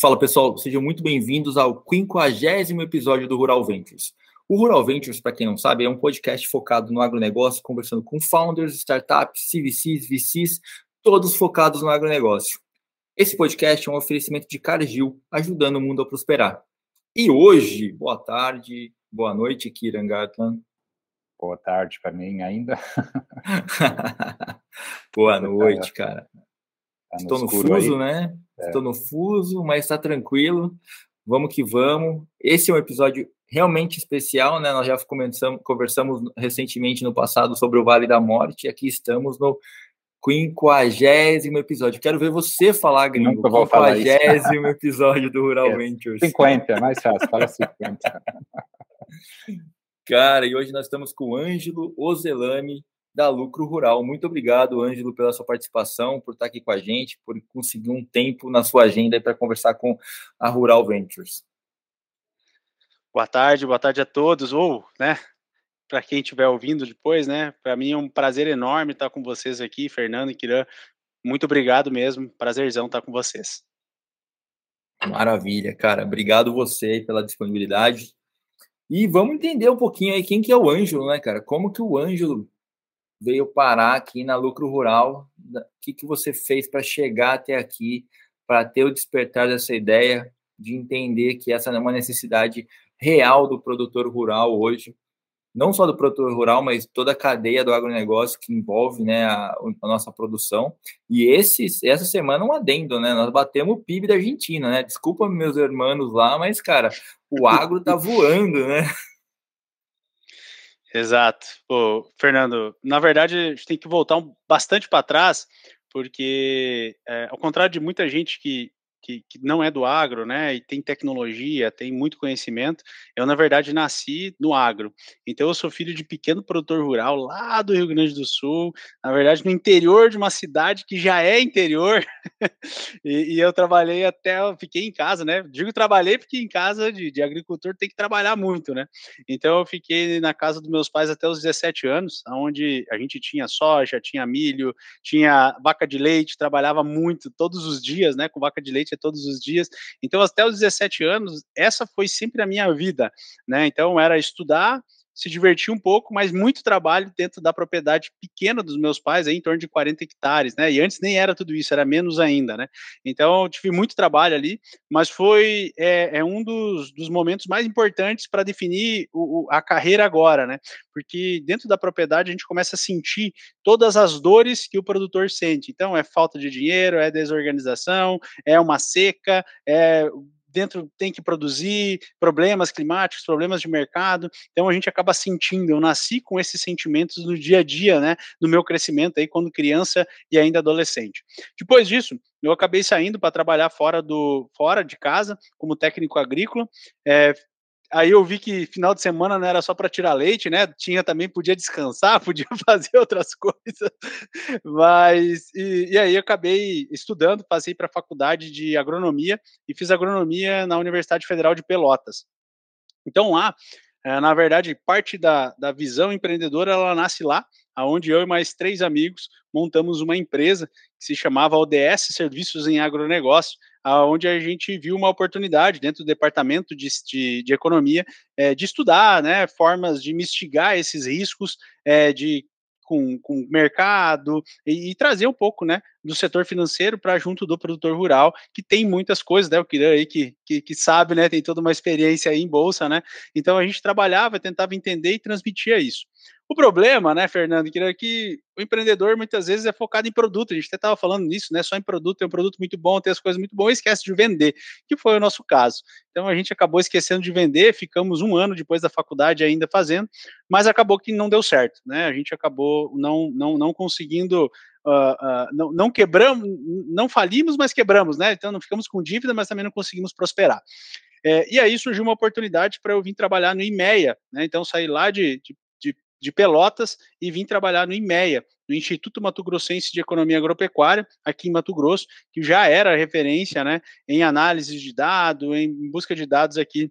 Fala pessoal, sejam muito bem-vindos ao 50 episódio do Rural Ventures. O Rural Ventures, para quem não sabe, é um podcast focado no agronegócio, conversando com founders, startups, CVCs, VCs, todos focados no agronegócio. Esse podcast é um oferecimento de Cargill, ajudando o mundo a prosperar. E hoje, boa tarde, boa noite, Kiran Gatlan. Boa tarde para mim ainda. boa noite, cara. Tá Estou no fuso, aí. né? É. Estou no fuso, mas está tranquilo. Vamos que vamos. Esse é um episódio realmente especial, né? Nós já conversamos, conversamos recentemente no passado sobre o Vale da Morte. E aqui estamos no quinquagésimo episódio. Quero ver você falar, gringo. Nunca vou isso. episódio do Rural é, Ventures. 50, é mais fácil, fala 50. Cara, e hoje nós estamos com o Ângelo Ozelami, da Lucro Rural. Muito obrigado, Ângelo, pela sua participação, por estar aqui com a gente, por conseguir um tempo na sua agenda para conversar com a Rural Ventures. Boa tarde, boa tarde a todos, ou, né, para quem estiver ouvindo depois, né, para mim é um prazer enorme estar com vocês aqui, Fernando e Kiran, muito obrigado mesmo, prazerzão estar com vocês. Maravilha, cara, obrigado você pela disponibilidade, e vamos entender um pouquinho aí quem que é o Ângelo, né, cara, como que o Ângelo veio parar aqui na Lucro Rural. O que, que você fez para chegar até aqui, para ter o despertar dessa ideia de entender que essa é uma necessidade real do produtor rural hoje, não só do produtor rural, mas toda a cadeia do agronegócio que envolve né, a, a nossa produção. E esse, essa semana um adendo, né? Nós batemos o PIB da Argentina, né? Desculpa meus irmãos lá, mas, cara, o agro tá voando, né? Exato. Pô, Fernando, na verdade, a gente tem que voltar bastante para trás, porque, é, ao contrário de muita gente que que, que, não é do agro, né, e tem tecnologia, tem muito conhecimento. Eu, na verdade, nasci no agro. Então, eu sou filho de pequeno produtor rural lá do Rio Grande do Sul, na verdade, no interior de uma cidade que já é interior. e, e, eu trabalhei até, fiquei em casa, né? Digo trabalhei porque em casa de, de, agricultor tem que trabalhar muito, né? Então, eu fiquei na casa dos meus pais até os 17 anos, onde a gente tinha soja, tinha milho, tinha vaca de leite, trabalhava muito todos os dias, né, com vaca de leite todos os dias. Então, até os 17 anos, essa foi sempre a minha vida, né? Então, era estudar, se divertir um pouco, mas muito trabalho dentro da propriedade pequena dos meus pais, aí, em torno de 40 hectares, né? E antes nem era tudo isso, era menos ainda, né? Então, tive muito trabalho ali, mas foi é, é um dos, dos, momentos mais importantes para definir o, a carreira agora, né? Porque dentro da propriedade a gente começa a sentir todas as dores que o produtor sente. Então, é falta de dinheiro, é desorganização, é uma seca, é dentro tem que produzir, problemas climáticos, problemas de mercado. Então a gente acaba sentindo, eu nasci com esses sentimentos no dia a dia, né, no meu crescimento aí quando criança e ainda adolescente. Depois disso, eu acabei saindo para trabalhar fora do fora de casa como técnico agrícola, é, Aí eu vi que final de semana não era só para tirar leite, né? Tinha também, podia descansar, podia fazer outras coisas. Mas, e, e aí eu acabei estudando, passei para a faculdade de agronomia e fiz agronomia na Universidade Federal de Pelotas. Então lá, é, na verdade, parte da, da visão empreendedora, ela nasce lá, aonde eu e mais três amigos montamos uma empresa que se chamava ODS Serviços em Agronegócio, onde a gente viu uma oportunidade dentro do departamento de, de, de economia é, de estudar né, formas de mistigar esses riscos é, de com, com mercado e, e, trazer um pouco, né, do setor financeiro para junto do produtor rural, que tem muitas coisas, né, o Kiran aí que, que, que, sabe, né, tem toda uma experiência aí em bolsa, né, então a gente trabalhava, tentava entender e transmitia isso. O problema, né, Fernando, que, que o empreendedor muitas vezes é focado em produto. A gente até estava falando nisso, né? Só em produto, tem um produto muito bom, tem as coisas muito boas e esquece de vender, que foi o nosso caso. Então a gente acabou esquecendo de vender, ficamos um ano depois da faculdade ainda fazendo, mas acabou que não deu certo, né? A gente acabou não, não, não conseguindo Uh, uh, não, não, quebramos, não falimos, mas quebramos, né? Então não ficamos com dívida, mas também não conseguimos prosperar. É, e aí surgiu uma oportunidade para eu vir trabalhar no IMEA, né? Então saí lá de, de de Pelotas e vim trabalhar no IMEA, no Instituto Mato Grossense de Economia Agropecuária, aqui em Mato Grosso, que já era referência né, em análise de dados, em busca de dados aqui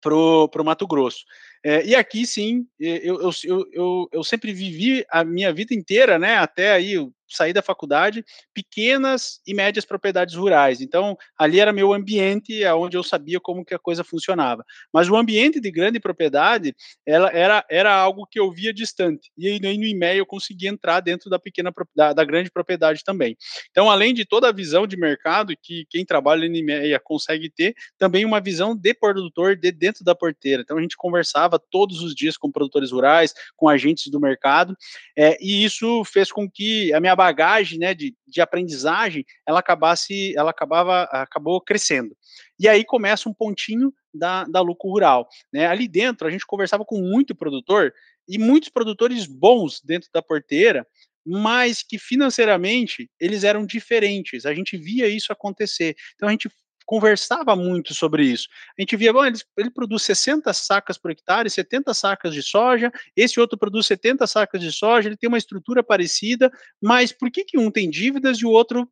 para o Mato Grosso. É, e aqui sim, eu, eu, eu, eu, sempre vivi a minha vida inteira, né, até aí saí da faculdade, pequenas e médias propriedades rurais. Então, ali era meu ambiente, é onde eu sabia como que a coisa funcionava. Mas o ambiente de grande propriedade, ela era, era algo que eu via distante. E aí no e-mail eu conseguia entrar dentro da pequena da, da grande propriedade também. Então, além de toda a visão de mercado que quem trabalha em e-mail consegue ter, também uma visão de produtor de dentro da porteira. Então, a gente conversava todos os dias com produtores rurais, com agentes do mercado, é, e isso fez com que a minha bagagem, né, de, de aprendizagem, ela acabasse, ela acabava, acabou crescendo. E aí começa um pontinho da, da lucro rural. Né? Ali dentro, a gente conversava com muito produtor e muitos produtores bons dentro da porteira, mas que financeiramente eles eram diferentes. A gente via isso acontecer. Então a gente conversava muito sobre isso. A gente via, bom, ele, ele, produz 60 sacas por hectare, 70 sacas de soja, esse outro produz 70 sacas de soja, ele tem uma estrutura parecida, mas por que, que um tem dívidas e o outro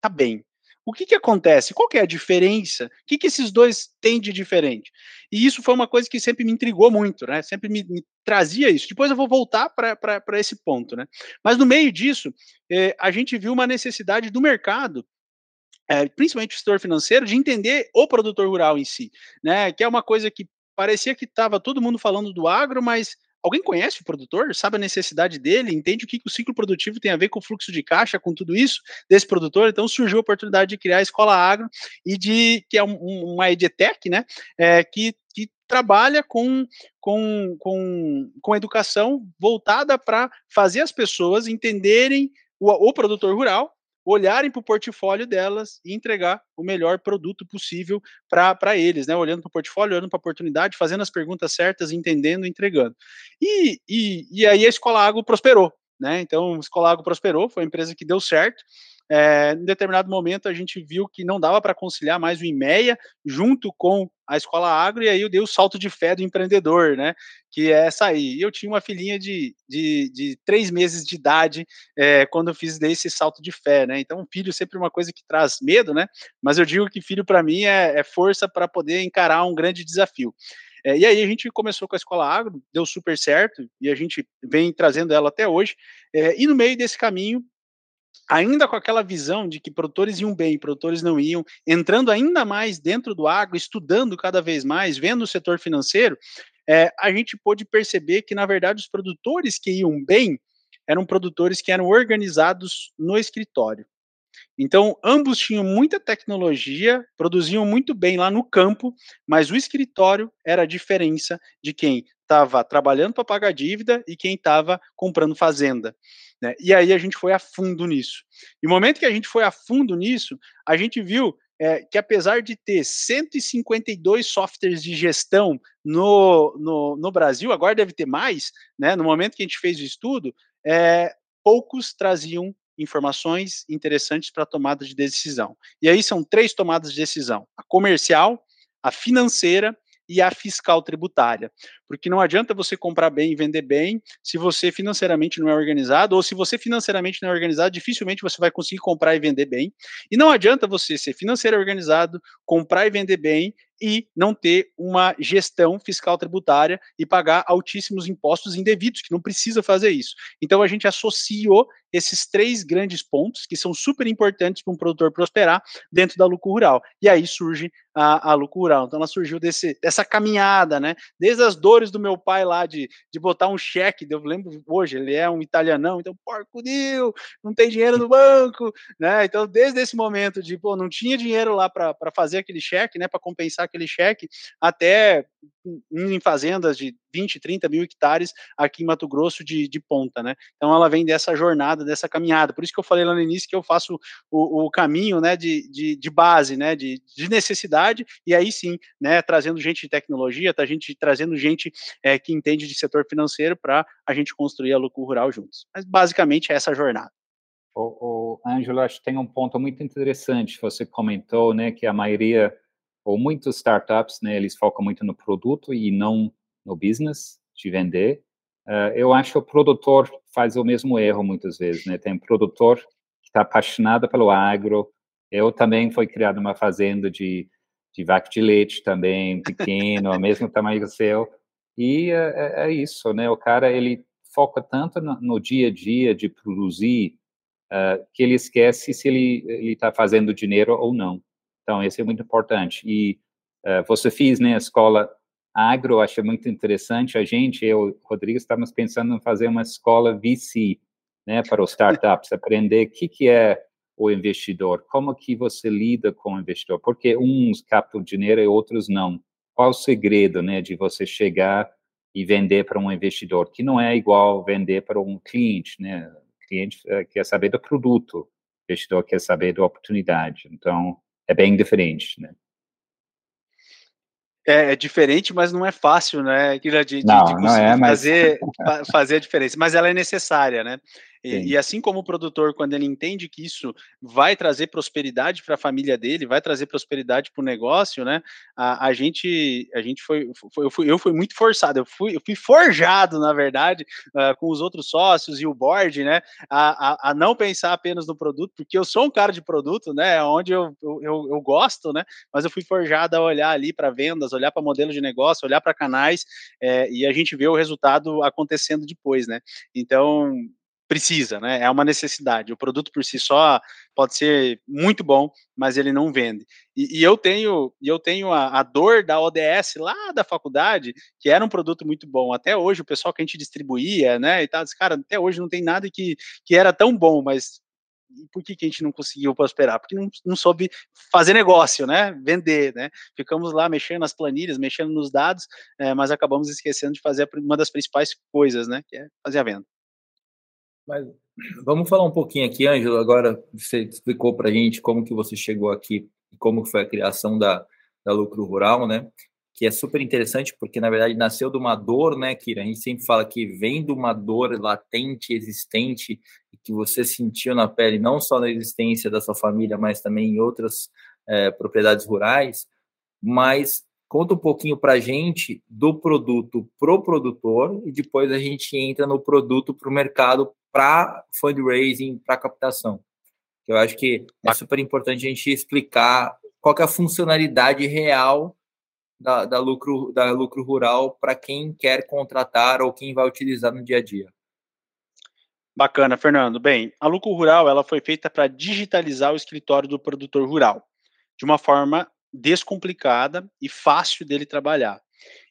tá bem? O que, que acontece? Qual que é a diferença? O que, que esses dois têm de diferente? E isso foi uma coisa que sempre me intrigou muito, né? Sempre me, me trazia isso. Depois eu vou voltar para esse ponto, né? Mas no meio disso, eh, a gente viu uma necessidade do mercado é, principalmente o setor financeiro, de entender o produtor rural em si, né? Que é uma coisa que parecia que estava todo mundo falando do agro, mas Alguém conhece o produtor? Sabe a necessidade dele? Entende o que, que o ciclo produtivo tem a ver com o fluxo de caixa, com tudo isso desse produtor? Então surgiu a oportunidade de criar a Escola Agro e de que é um, uma edtech, né? É, que, que trabalha com, com, com, com educação voltada para fazer as pessoas entenderem o, o produtor rural olharem para o portfólio delas e entregar o melhor produto possível para eles, né? Olhando para o portfólio, olhando para a oportunidade, fazendo as perguntas certas, entendendo, entregando. E, e, e aí a Escola Água prosperou, né? Então, a Escola Água prosperou, foi uma empresa que deu certo, é, em determinado momento a gente viu que não dava para conciliar mais o IMEA junto com a escola agro, e aí eu dei o salto de fé do empreendedor, né? Que é sair. Eu tinha uma filhinha de, de, de três meses de idade é, quando eu fiz desse salto de fé, né? Então, filho sempre uma coisa que traz medo, né? Mas eu digo que filho para mim é, é força para poder encarar um grande desafio. É, e aí a gente começou com a escola agro, deu super certo, e a gente vem trazendo ela até hoje. É, e no meio desse caminho, ainda com aquela visão de que produtores iam bem, produtores não iam, entrando ainda mais dentro do agro, estudando cada vez mais, vendo o setor financeiro, é, a gente pôde perceber que, na verdade, os produtores que iam bem eram produtores que eram organizados no escritório. Então, ambos tinham muita tecnologia, produziam muito bem lá no campo, mas o escritório era a diferença de quem estava trabalhando para pagar dívida e quem estava comprando fazenda. Né? E aí a gente foi a fundo nisso. E no momento que a gente foi a fundo nisso, a gente viu é, que apesar de ter 152 softwares de gestão no, no, no, Brasil, agora deve ter mais, né? No momento que a gente fez o estudo, é, poucos traziam informações interessantes para tomada de decisão. E aí são três tomadas de decisão: a comercial, a financeira e a fiscal tributária. Porque não adianta você comprar bem e vender bem se você financeiramente não é organizado, ou se você financeiramente não é organizado, dificilmente você vai conseguir comprar e vender bem. E não adianta você ser financeiro organizado, comprar e vender bem e não ter uma gestão fiscal tributária e pagar altíssimos impostos indevidos, que não precisa fazer isso. Então a gente associou esses três grandes pontos que são super importantes para um produtor prosperar dentro da lucro rural. E aí surge a, a lucro rural. Então ela surgiu desse, dessa caminhada, né? Desde as dores do meu pai lá de, de botar um cheque, eu lembro hoje, ele é um italianão, então, porco Dio, não tem dinheiro no banco, né? Então, desde esse momento de, pô, não tinha dinheiro lá para fazer aquele cheque, né? Para compensar aquele cheque, até em fazendas de 20, 30 mil hectares aqui em Mato Grosso de, de ponta, né? Então ela vem dessa jornada, dessa caminhada. Por isso que eu falei lá no início que eu faço o, o caminho, né, de, de, de, base, né, de, de necessidade, e aí sim, né, trazendo gente de tecnologia, tá gente trazendo gente é, que entende de setor financeiro para a gente construir a lucro rural juntos. Mas basicamente é essa jornada. O, o Ângelo, acho que tem um ponto muito interessante. Você comentou, né, que a maioria ou muitos startups, né, eles focam muito no produto e não no business de vender. Uh, eu acho que o produtor faz o mesmo erro muitas vezes, né? Tem um produtor que está apaixonado pelo agro. Eu também fui criado numa fazenda de, de vaca de leite também, pequeno, mesmo tamanho que o seu. E é, é, é, isso, né? O cara, ele foca tanto no, no dia a dia de produzir uh, que ele esquece se ele está fazendo dinheiro ou não. Então, isso é muito importante. E uh, você fez, né, a escola agro, acho muito interessante. A gente, eu, Rodrigo, estamos pensando em fazer uma escola VC, né, para os startups, aprender o que, que é o investidor, como que você lida com o investidor, porque uns captam dinheiro e outros não. Qual o segredo, né, de você chegar e vender para um investidor, que não é igual vender para um cliente, né? O cliente eh, quer saber do produto, o investidor quer saber da oportunidade. Então, é bem diferente, né? É, é, diferente, mas não é fácil, né? De, de, não, de não é, fazer, mas... fazer a diferença. Mas ela é necessária, né? E, e, assim como o produtor, quando ele entende que isso vai trazer prosperidade para a família dele, vai trazer prosperidade para o negócio, né? A, a, gente, a gente foi, foi, eu, fui, eu fui muito forçado, eu fui, eu fui forjado, na verdade, uh, com os outros sócios e o board, né? A, a, a, não pensar apenas no produto, porque eu sou um cara de produto, né? Onde eu, eu, eu, eu gosto, né? Mas eu fui forjado a olhar ali para vendas, olhar para modelo de negócio, olhar para canais, é, e a gente vê o resultado acontecendo depois, né? Então, precisa, né? É uma necessidade. O produto por si só pode ser muito bom, mas ele não vende. E, e eu tenho, eu tenho a, a, dor da ODS lá da faculdade, que era um produto muito bom. Até hoje o pessoal que a gente distribuía, né? E tal, disse, cara, até hoje não tem nada que, que era tão bom, mas por que, que a gente não conseguiu prosperar? Porque não, não soube fazer negócio, né? Vender, né? Ficamos lá mexendo nas planilhas, mexendo nos dados, é, mas acabamos esquecendo de fazer uma das principais coisas, né? Que é fazer a venda. Mas vamos falar um pouquinho aqui, Ângelo. Agora você explicou para a gente como que você chegou aqui, como foi a criação da, da Lucro Rural, né? Que é super interessante porque na verdade nasceu de uma dor, né, Kira? A gente sempre fala que vem de uma dor latente, existente, que você sentiu na pele, não só na existência da sua família, mas também em outras é, propriedades rurais. Mas Conta um pouquinho para a gente do produto pro produtor e depois a gente entra no produto para o mercado para fundraising, para captação. Eu acho que é super importante a gente explicar qual é a funcionalidade real da, da lucro, da lucro rural para quem quer contratar ou quem vai utilizar no dia a dia. Bacana, Fernando. Bem, a lucro rural ela foi feita para digitalizar o escritório do produtor rural de uma forma descomplicada e fácil dele trabalhar.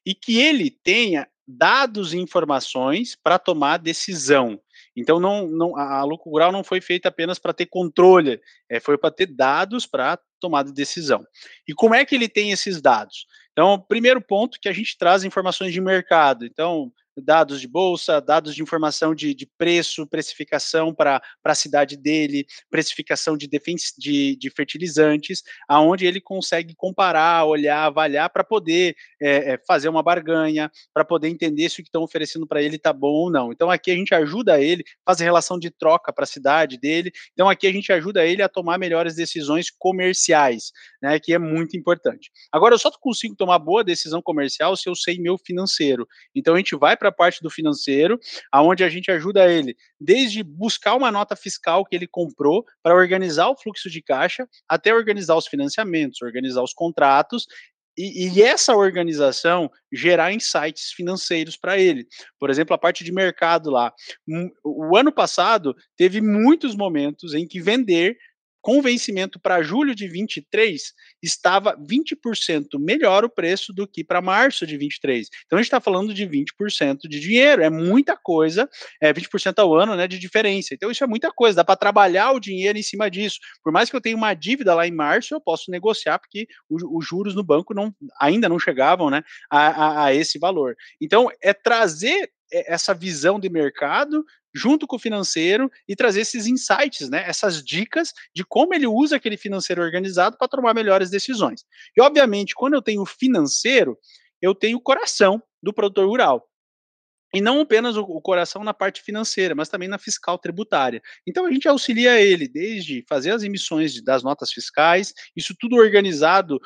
E que ele tenha dados e informações para tomar decisão. Então, não, não, a lucro rural não foi feita apenas para ter controle, é, foi para ter dados para tomada de decisão. E como é que ele tem esses dados? Então, primeiro ponto que a gente traz informações de mercado. Então, dados de bolsa, dados de informação de, de preço, precificação para a cidade dele, precificação de, de, de, fertilizantes, aonde ele consegue comparar, olhar, avaliar para poder é, fazer uma barganha, para poder entender se o que estão oferecendo para ele está bom ou não. Então aqui a gente ajuda ele, faz relação de troca para a cidade dele. Então aqui a gente ajuda ele a tomar melhores decisões comerciais, né, que é muito importante. Agora eu só consigo tomar boa decisão comercial se eu sei meu financeiro. Então a gente vai para a parte do financeiro, aonde a gente ajuda ele desde buscar uma nota fiscal que ele comprou para organizar o fluxo de caixa, até organizar os financiamentos, organizar os contratos e, e, essa organização gerar insights financeiros para ele. Por exemplo, a parte de mercado lá. O ano passado teve muitos momentos em que vender com vencimento para julho de 23, estava 20% melhor o preço do que para março de 23. Então a gente está falando de 20% de dinheiro, é muita coisa, é 20% ao ano né, de diferença. Então isso é muita coisa, dá para trabalhar o dinheiro em cima disso. Por mais que eu tenha uma dívida lá em março, eu posso negociar, porque os juros no banco não, ainda não chegavam né, a, a, a esse valor. Então é trazer essa visão de mercado junto com o financeiro e trazer esses insights, né, essas dicas de como ele usa aquele financeiro organizado para tomar melhores decisões. E obviamente, quando eu tenho financeiro, eu tenho o coração do produtor rural. E não apenas o, o, coração na parte financeira, mas também na fiscal tributária. Então a gente auxilia ele desde fazer as emissões das notas fiscais, isso tudo organizado,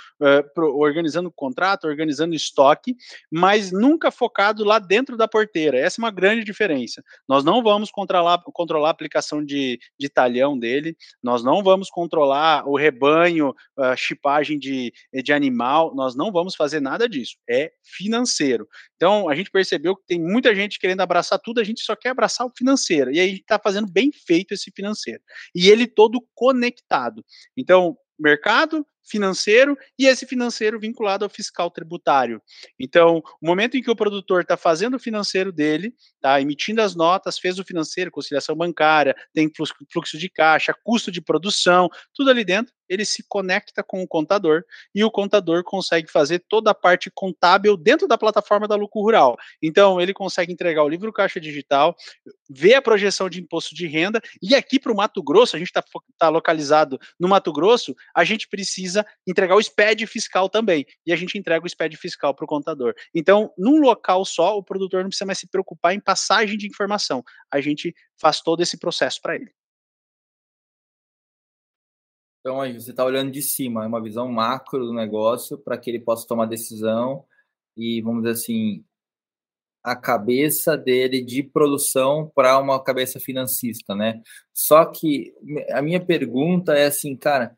pro, organizando o contrato, organizando estoque, mas nunca focado lá dentro da porteira. Essa é uma grande diferença. Nós não vamos controlar, controlar a aplicação de, de talhão dele, nós não vamos controlar o rebanho, a chipagem de, de animal, nós não vamos fazer nada disso. É financeiro. Então a gente percebeu que tem muita gente querendo abraçar tudo, a gente só quer abraçar o financeiro. E aí a gente está fazendo bem feito esse financeiro. E ele todo conectado. Então, mercado, financeiro e esse financeiro vinculado ao fiscal tributário. Então, o momento em que o produtor está fazendo o financeiro dele, está emitindo as notas, fez o financeiro, conciliação bancária, tem fluxo de caixa, custo de produção, tudo ali dentro, ele se conecta com o contador e o contador consegue fazer toda a parte contábil dentro da plataforma da Lucro Rural. Então, ele consegue entregar o livro caixa digital, ver a projeção de imposto de renda e aqui para o Mato Grosso, a gente está tá localizado no Mato Grosso, a gente precisa entregar o SPED fiscal também e a gente entrega o SPED fiscal para o contador. Então, num local só, o produtor não precisa mais se preocupar em passagem de informação, a gente faz todo esse processo para ele. Então, aí você está olhando de cima, é uma visão macro do negócio para que ele possa tomar decisão e, vamos dizer assim, a cabeça dele de produção para uma cabeça financista, né? Só que a minha pergunta é assim, cara,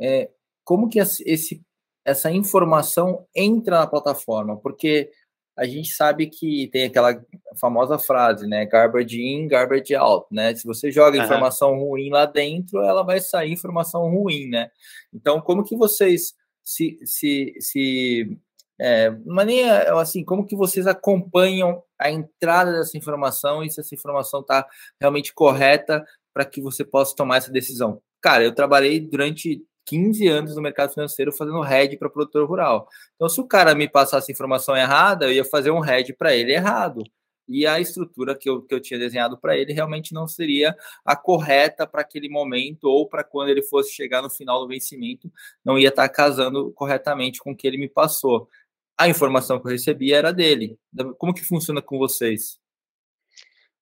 é, como que esse, essa informação entra na plataforma? Porque a gente sabe que tem aquela famosa frase, né? Garbage in, garbage out, né? Se você joga uhum. informação ruim lá dentro, ela vai sair informação ruim, né? Então, como que vocês se, se, se é, maneira assim, como que vocês acompanham a entrada dessa informação e se essa informação está realmente correta para que você possa tomar essa decisão? Cara, eu trabalhei durante 15 anos no mercado financeiro fazendo head para produtor rural. Então, se o cara me passasse informação errada, eu ia fazer um head para ele errado. E a estrutura que eu, que eu tinha desenhado para ele realmente não seria a correta para aquele momento ou para quando ele fosse chegar no final do vencimento, não ia estar tá casando corretamente com o que ele me passou. A informação que eu recebi era dele. Como que funciona com vocês?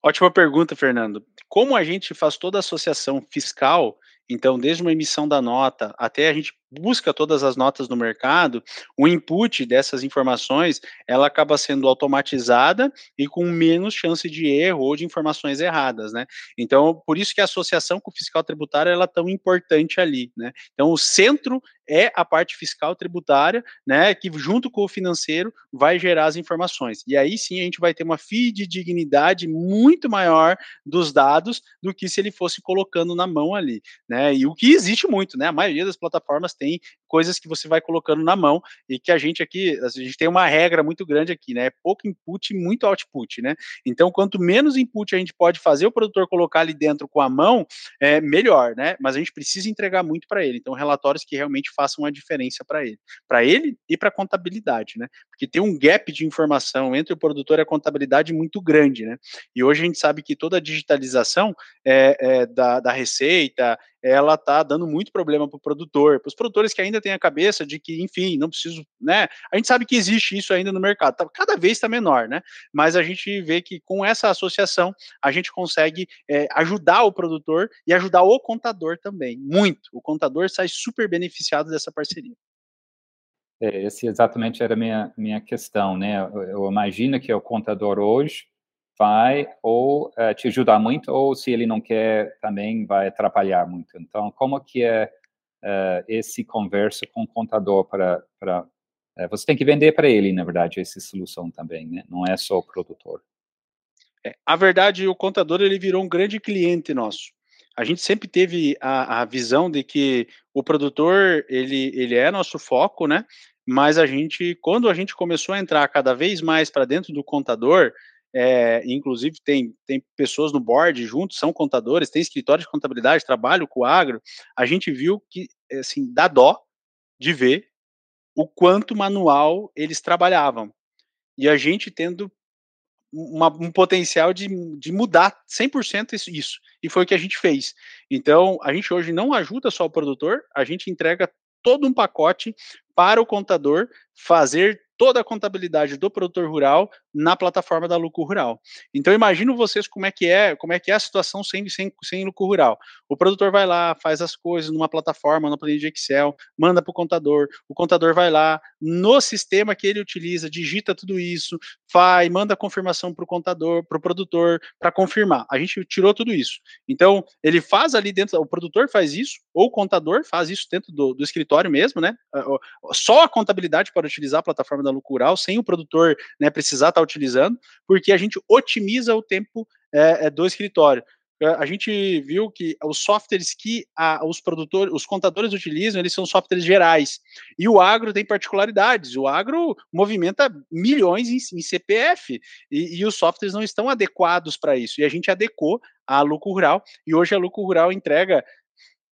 Ótima pergunta, Fernando. Como a gente faz toda a associação fiscal, então, desde uma emissão da nota até a gente busca todas as notas no mercado, o input dessas informações, ela acaba sendo automatizada e com menos chance de erro ou de informações erradas, né? Então, por isso que a associação com o fiscal tributário ela é tão importante ali, né? Então, o centro é a parte fiscal tributária, né, que junto com o financeiro vai gerar as informações. E aí sim a gente vai ter uma fidedignidade muito maior dos dados do que se ele fosse colocando na mão ali, né? E o que existe muito, né? A maioria das plataformas tem coisas que você vai colocando na mão e que a gente aqui, a gente tem uma regra muito grande aqui, né? Pouco input e muito output, né? Então, quanto menos input a gente pode fazer o produtor colocar ali dentro com a mão, é melhor, né? Mas a gente precisa entregar muito para ele. Então, relatórios que realmente façam a diferença para ele, para ele e para a contabilidade, né? Porque tem um gap de informação entre o produtor e a contabilidade muito grande, né? E hoje a gente sabe que toda a digitalização é, é da, da receita, ela tá dando muito problema para o produtor, para os produtores que ainda têm a cabeça de que, enfim, não preciso, né? A gente sabe que existe isso ainda no mercado, tá, cada vez está menor, né? Mas a gente vê que com essa associação a gente consegue é, ajudar o produtor e ajudar o contador também, muito. O contador sai super beneficiado dessa parceria. É, esse exatamente era a minha, minha questão, né? Eu, eu imagino que o contador hoje vai ou uh, te ajudar muito, ou se ele não quer, também vai atrapalhar muito. Então, como que é uh, esse converso com o contador para... para uh, você tem que vender para ele, na verdade, essa solução também, né? Não é só o produtor. É, a verdade, o contador, ele virou um grande cliente nosso. A gente sempre teve a, a visão de que o produtor, ele, ele é nosso foco, né? Mas a gente, quando a gente começou a entrar cada vez mais para dentro do contador, é, inclusive tem, tem pessoas no board juntos, são contadores, tem escritório de contabilidade, trabalho com o agro, a gente viu que, assim, dá dó de ver o quanto manual eles trabalhavam. E a gente tendo uma, um potencial de, de mudar 100% isso, isso. E foi o que a gente fez. Então, a gente hoje não ajuda só o produtor, a gente entrega todo um pacote para o contador fazer toda a contabilidade do produtor rural na plataforma da Lucro Rural. Então imagino vocês como é que é, como é que é a situação sem, sem, sem Lucro Rural. O produtor vai lá, faz as coisas numa plataforma, numa planilha de Excel, manda para o contador, o contador vai lá, no sistema que ele utiliza, digita tudo isso, faz, manda a confirmação para o contador, para o produtor, para confirmar. A gente tirou tudo isso. Então, ele faz ali dentro, o produtor faz isso, ou o contador faz isso dentro do, do escritório mesmo, né? Só a contabilidade para utilizar a plataforma da da lucro rural, sem o produtor né, precisar estar tá utilizando, porque a gente otimiza o tempo é, do escritório a gente viu que os softwares que a, os produtores, os contadores utilizam, eles são softwares gerais. E o agro tem particularidades. O agro movimenta milhões em, em CPF e, e, os softwares não estão adequados para isso. E a gente adequou a lucro rural e hoje a lucro rural entrega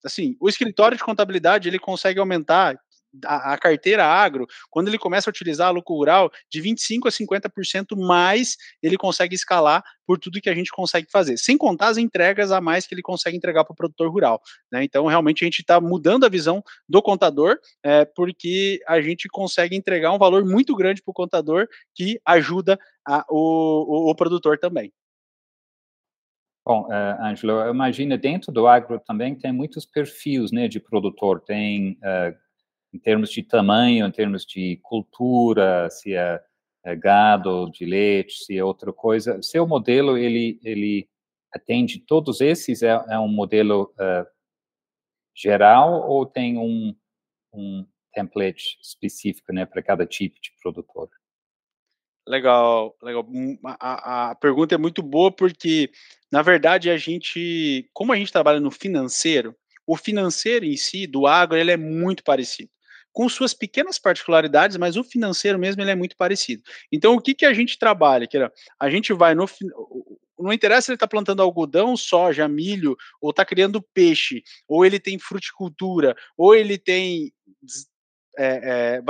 assim, o escritório de contabilidade ele consegue aumentar a, a, carteira agro, quando ele começa a utilizar a lucro rural, de 25% a 50% mais ele consegue escalar por tudo que a gente consegue fazer, sem contar as entregas a mais que ele consegue entregar para o produtor rural. Né? Então, realmente, a gente está mudando a visão do contador, é, porque a gente consegue entregar um valor muito grande para o contador que ajuda a, o, o, o produtor também. Bom, uh, Ângelo, eu imagino dentro do agro também tem muitos perfis né, de produtor. Tem uh, em termos de tamanho, em termos de cultura, se é, é gado de leite, se é outra coisa. Seu modelo, ele, ele atende todos esses? É, é um modelo uh, geral ou tem um, um template específico né, para cada tipo de produtor? Legal, legal. Hum, a, a, pergunta é muito boa porque, na verdade, a gente, como a gente trabalha no financeiro, o financeiro em si, do agro, ele é muito parecido com suas pequenas particularidades, mas o financeiro mesmo ele é muito parecido. Então, o que, que a gente trabalha? Que a gente vai no não interessa se ele está plantando algodão, soja, milho, ou está criando peixe, ou ele tem fruticultura, ou ele tem é, é,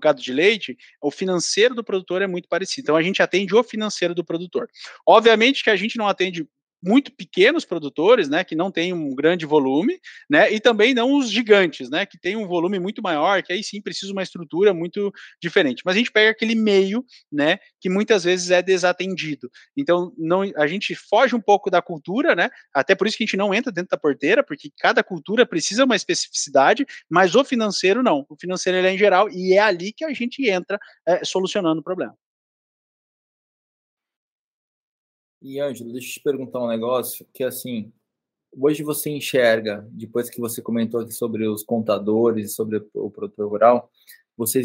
gado de leite, o financeiro do produtor é muito parecido. Então a gente atende o financeiro do produtor. Obviamente que a gente não atende muito pequenos produtores, né, que não têm um grande volume, né, e também não os gigantes, né, que tem um volume muito maior, que aí sim precisa uma estrutura muito diferente. Mas a gente pega aquele meio, né, que muitas vezes é desatendido. Então, não, a gente foge um pouco da cultura, né, até por isso que a gente não entra dentro da porteira, porque cada cultura precisa uma especificidade, mas o financeiro não. O financeiro é em geral e é ali que a gente entra é, solucionando o problema. E, Ângelo, deixa eu te perguntar um negócio que, assim, hoje você enxerga, depois que você comentou aqui sobre os contadores, sobre o produtor rural, você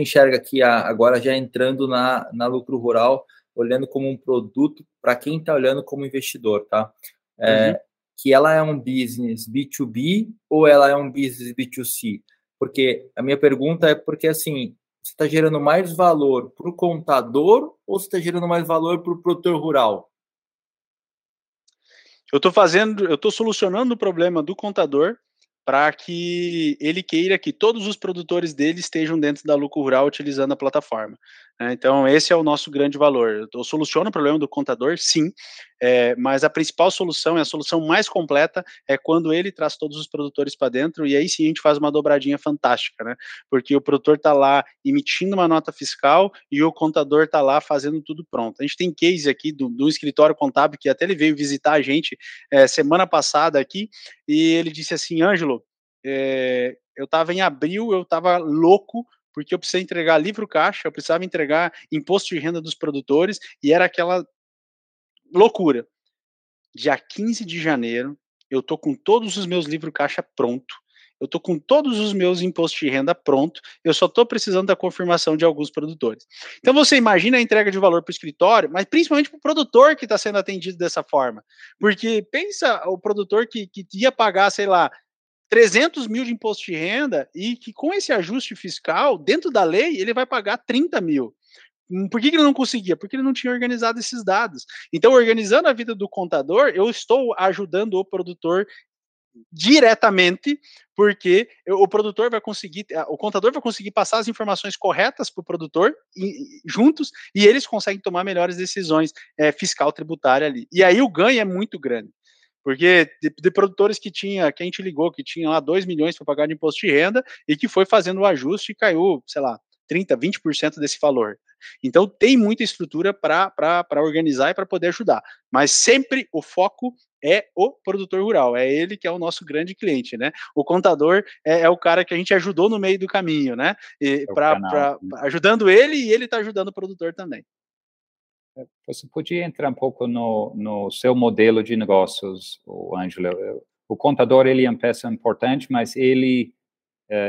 enxerga que agora já entrando na, na lucro rural, olhando como um produto para quem está olhando como investidor, tá? É, uhum. Que ela é um business B2B ou ela é um business B2C? Porque a minha pergunta é porque, assim, você está gerando mais valor para o contador ou você está gerando mais valor para o produtor rural? Eu estou fazendo, eu estou solucionando o problema do contador para que ele queira que todos os produtores dele estejam dentro da lucro rural utilizando a plataforma. Né? Então, esse é o nosso grande valor. Eu soluciono o problema do contador, sim, é, mas a principal solução, é a solução mais completa, é quando ele traz todos os produtores para dentro, e aí sim a gente faz uma dobradinha fantástica, né? Porque o produtor está lá emitindo uma nota fiscal e o contador está lá fazendo tudo pronto. A gente tem case aqui do, do escritório contábil que até ele veio visitar a gente é, semana passada aqui, e ele disse assim, Ângelo, é, eu estava em abril, eu estava louco porque eu precisava entregar livro caixa, eu precisava entregar imposto de renda dos produtores, e era aquela loucura. Dia 15 de janeiro, eu tô com todos os meus livros caixa pronto, eu tô com todos os meus impostos de renda pronto, eu só tô precisando da confirmação de alguns produtores. Então você imagina a entrega de valor para o escritório, mas principalmente para o produtor que está sendo atendido dessa forma. Porque pensa o produtor que, que ia pagar, sei lá, 300 mil de imposto de renda e que com esse ajuste fiscal, dentro da lei, ele vai pagar 30 mil. Hum, por que, ele não conseguia? Porque ele não tinha organizado esses dados. Então, organizando a vida do contador, eu estou ajudando o produtor diretamente, porque o produtor vai conseguir, o contador vai conseguir passar as informações corretas para o produtor e, juntos e eles conseguem tomar melhores decisões é, fiscal tributária ali. E aí o ganho é muito grande. Porque de, de, produtores que tinha, que a gente ligou, que tinha lá 2 milhões para pagar de imposto de renda e que foi fazendo o ajuste e caiu, sei lá, 30, 20% desse valor. Então tem muita estrutura para organizar e para poder ajudar. Mas sempre o foco é o produtor rural, é ele que é o nosso grande cliente, né? O contador é, é o cara que a gente ajudou no meio do caminho, né? E, é pra, pra, ajudando ele e ele está ajudando o produtor também. É, você podia entrar um pouco no, no seu modelo de negócios, o Ângelo. O contador ele é uma peça importante, mas ele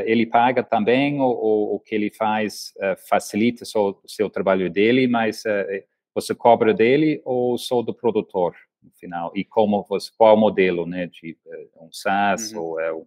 ele paga também ou o que ele faz facilita só o seu trabalho dele, mas você cobra dele ou só do produtor no final? E como você, qual o modelo, né, de um SaaS uhum. ou é um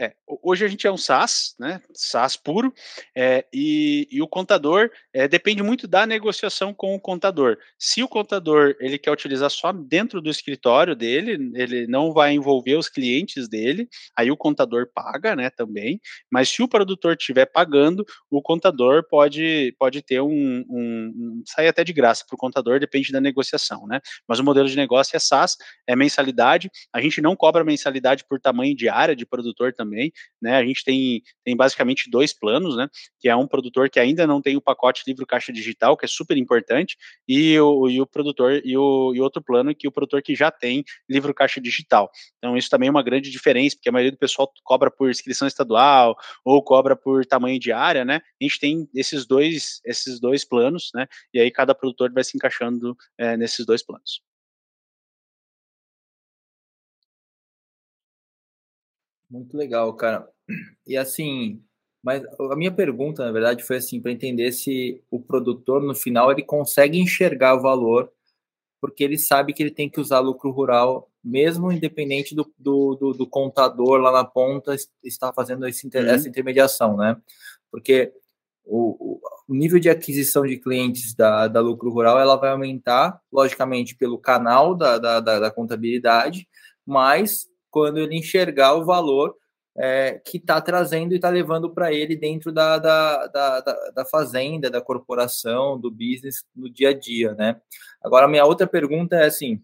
é, hoje a gente é um SaaS, né? SaaS puro, é, e, e, o contador é, depende muito da negociação com o contador. Se o contador ele quer utilizar só dentro do escritório dele, ele não vai envolver os clientes dele, aí o contador paga, né? Também. Mas se o produtor estiver pagando, o contador pode pode ter um, um, um sair até de graça para o contador, depende da negociação, né? Mas o modelo de negócio é SaaS, é mensalidade. A gente não cobra mensalidade por tamanho de área de produtor também também, né? A gente tem, tem basicamente dois planos, né? Que é um produtor que ainda não tem o pacote livro caixa digital, que é super importante, e o, e o produtor e o e outro plano que o produtor que já tem livro caixa digital. Então isso também é uma grande diferença, porque a maioria do pessoal cobra por inscrição estadual ou cobra por tamanho de área, né? A gente tem esses dois esses dois planos, né? E aí cada produtor vai se encaixando é, nesses dois planos. Muito legal, cara. E assim, mas a minha pergunta, na verdade, foi assim, para entender se o produtor, no final, ele consegue enxergar o valor, porque ele sabe que ele tem que usar lucro rural, mesmo independente do, do, do, do contador lá na ponta estar fazendo esse, uhum. essa intermediação, né? Porque o, o, nível de aquisição de clientes da, da lucro rural, ela vai aumentar, logicamente, pelo canal da, da, da, da contabilidade, mas quando ele enxergar o valor é, que está trazendo e está levando para ele dentro da, da, da, da, fazenda, da corporação, do business no dia a dia, né? Agora, minha outra pergunta é assim,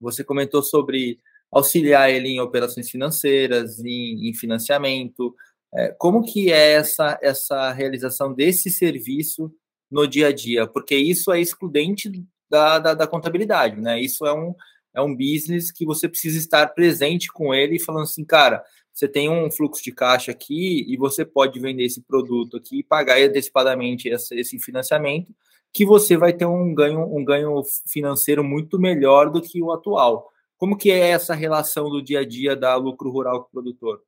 você comentou sobre auxiliar ele em operações financeiras, em, em financiamento, é, como que é essa, essa realização desse serviço no dia a dia? Porque isso é excludente da, da, da contabilidade, né? Isso é um, é um business que você precisa estar presente com ele falando assim, cara, você tem um fluxo de caixa aqui e você pode vender esse produto aqui e pagar antecipadamente esse financiamento, que você vai ter um ganho, um ganho financeiro muito melhor do que o atual. Como que é essa relação do dia a dia da lucro rural com o produtor?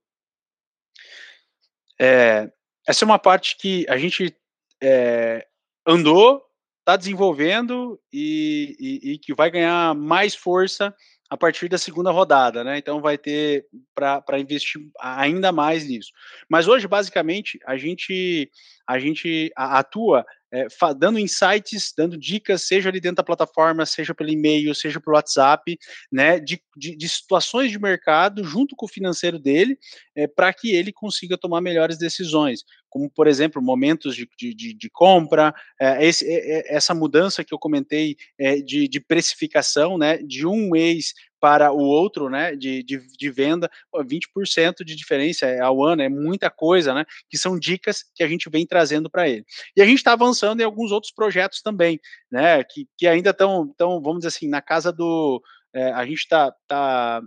É, essa é uma parte que a gente é, andou está desenvolvendo e, e, e, que vai ganhar mais força a partir da segunda rodada, né? Então vai ter para investir ainda mais nisso. Mas hoje, basicamente, a gente a gente atua é, dando insights, dando dicas, seja ali dentro da plataforma, seja pelo e-mail, seja pelo WhatsApp, né, de, de, de situações de mercado junto com o financeiro dele, é, para que ele consiga tomar melhores decisões, como, por exemplo, momentos de, de, de compra, é, esse, essa mudança que eu comentei de, de precificação, né, de um mês para o outro, né, de, de, de venda, 20% de diferença ao ano, é muita coisa, né, que são dicas que a gente vem trazendo para ele. E a gente está avançando em alguns outros projetos também, né, que, que ainda estão, tão, vamos dizer assim, na casa do, é, a gente está tá,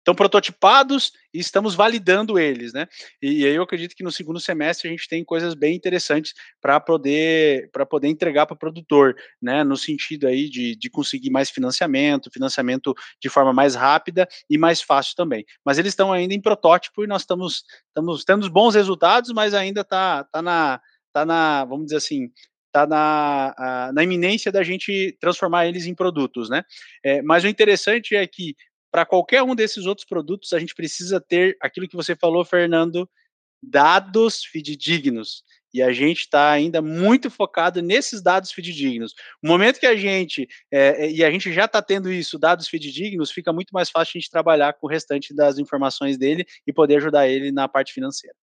estão prototipados e estamos validando eles, né? E, e, aí eu acredito que no segundo semestre a gente tem coisas bem interessantes para poder para poder entregar para o produtor, né? No sentido aí de, de conseguir mais financiamento, financiamento de forma mais rápida e mais fácil também. Mas eles estão ainda em protótipo e nós estamos estamos tendo bons resultados, mas ainda tá tá na tá na vamos dizer assim está na, na iminência da gente transformar eles em produtos, né? É, mas o interessante é que para qualquer um desses outros produtos, a gente precisa ter aquilo que você falou, Fernando, dados fidedignos. E a gente está ainda muito focado nesses dados fidedignos. No momento que a gente, é, e a gente já está tendo isso, dados fidedignos, fica muito mais fácil a gente trabalhar com o restante das informações dele e poder ajudar ele na parte financeira.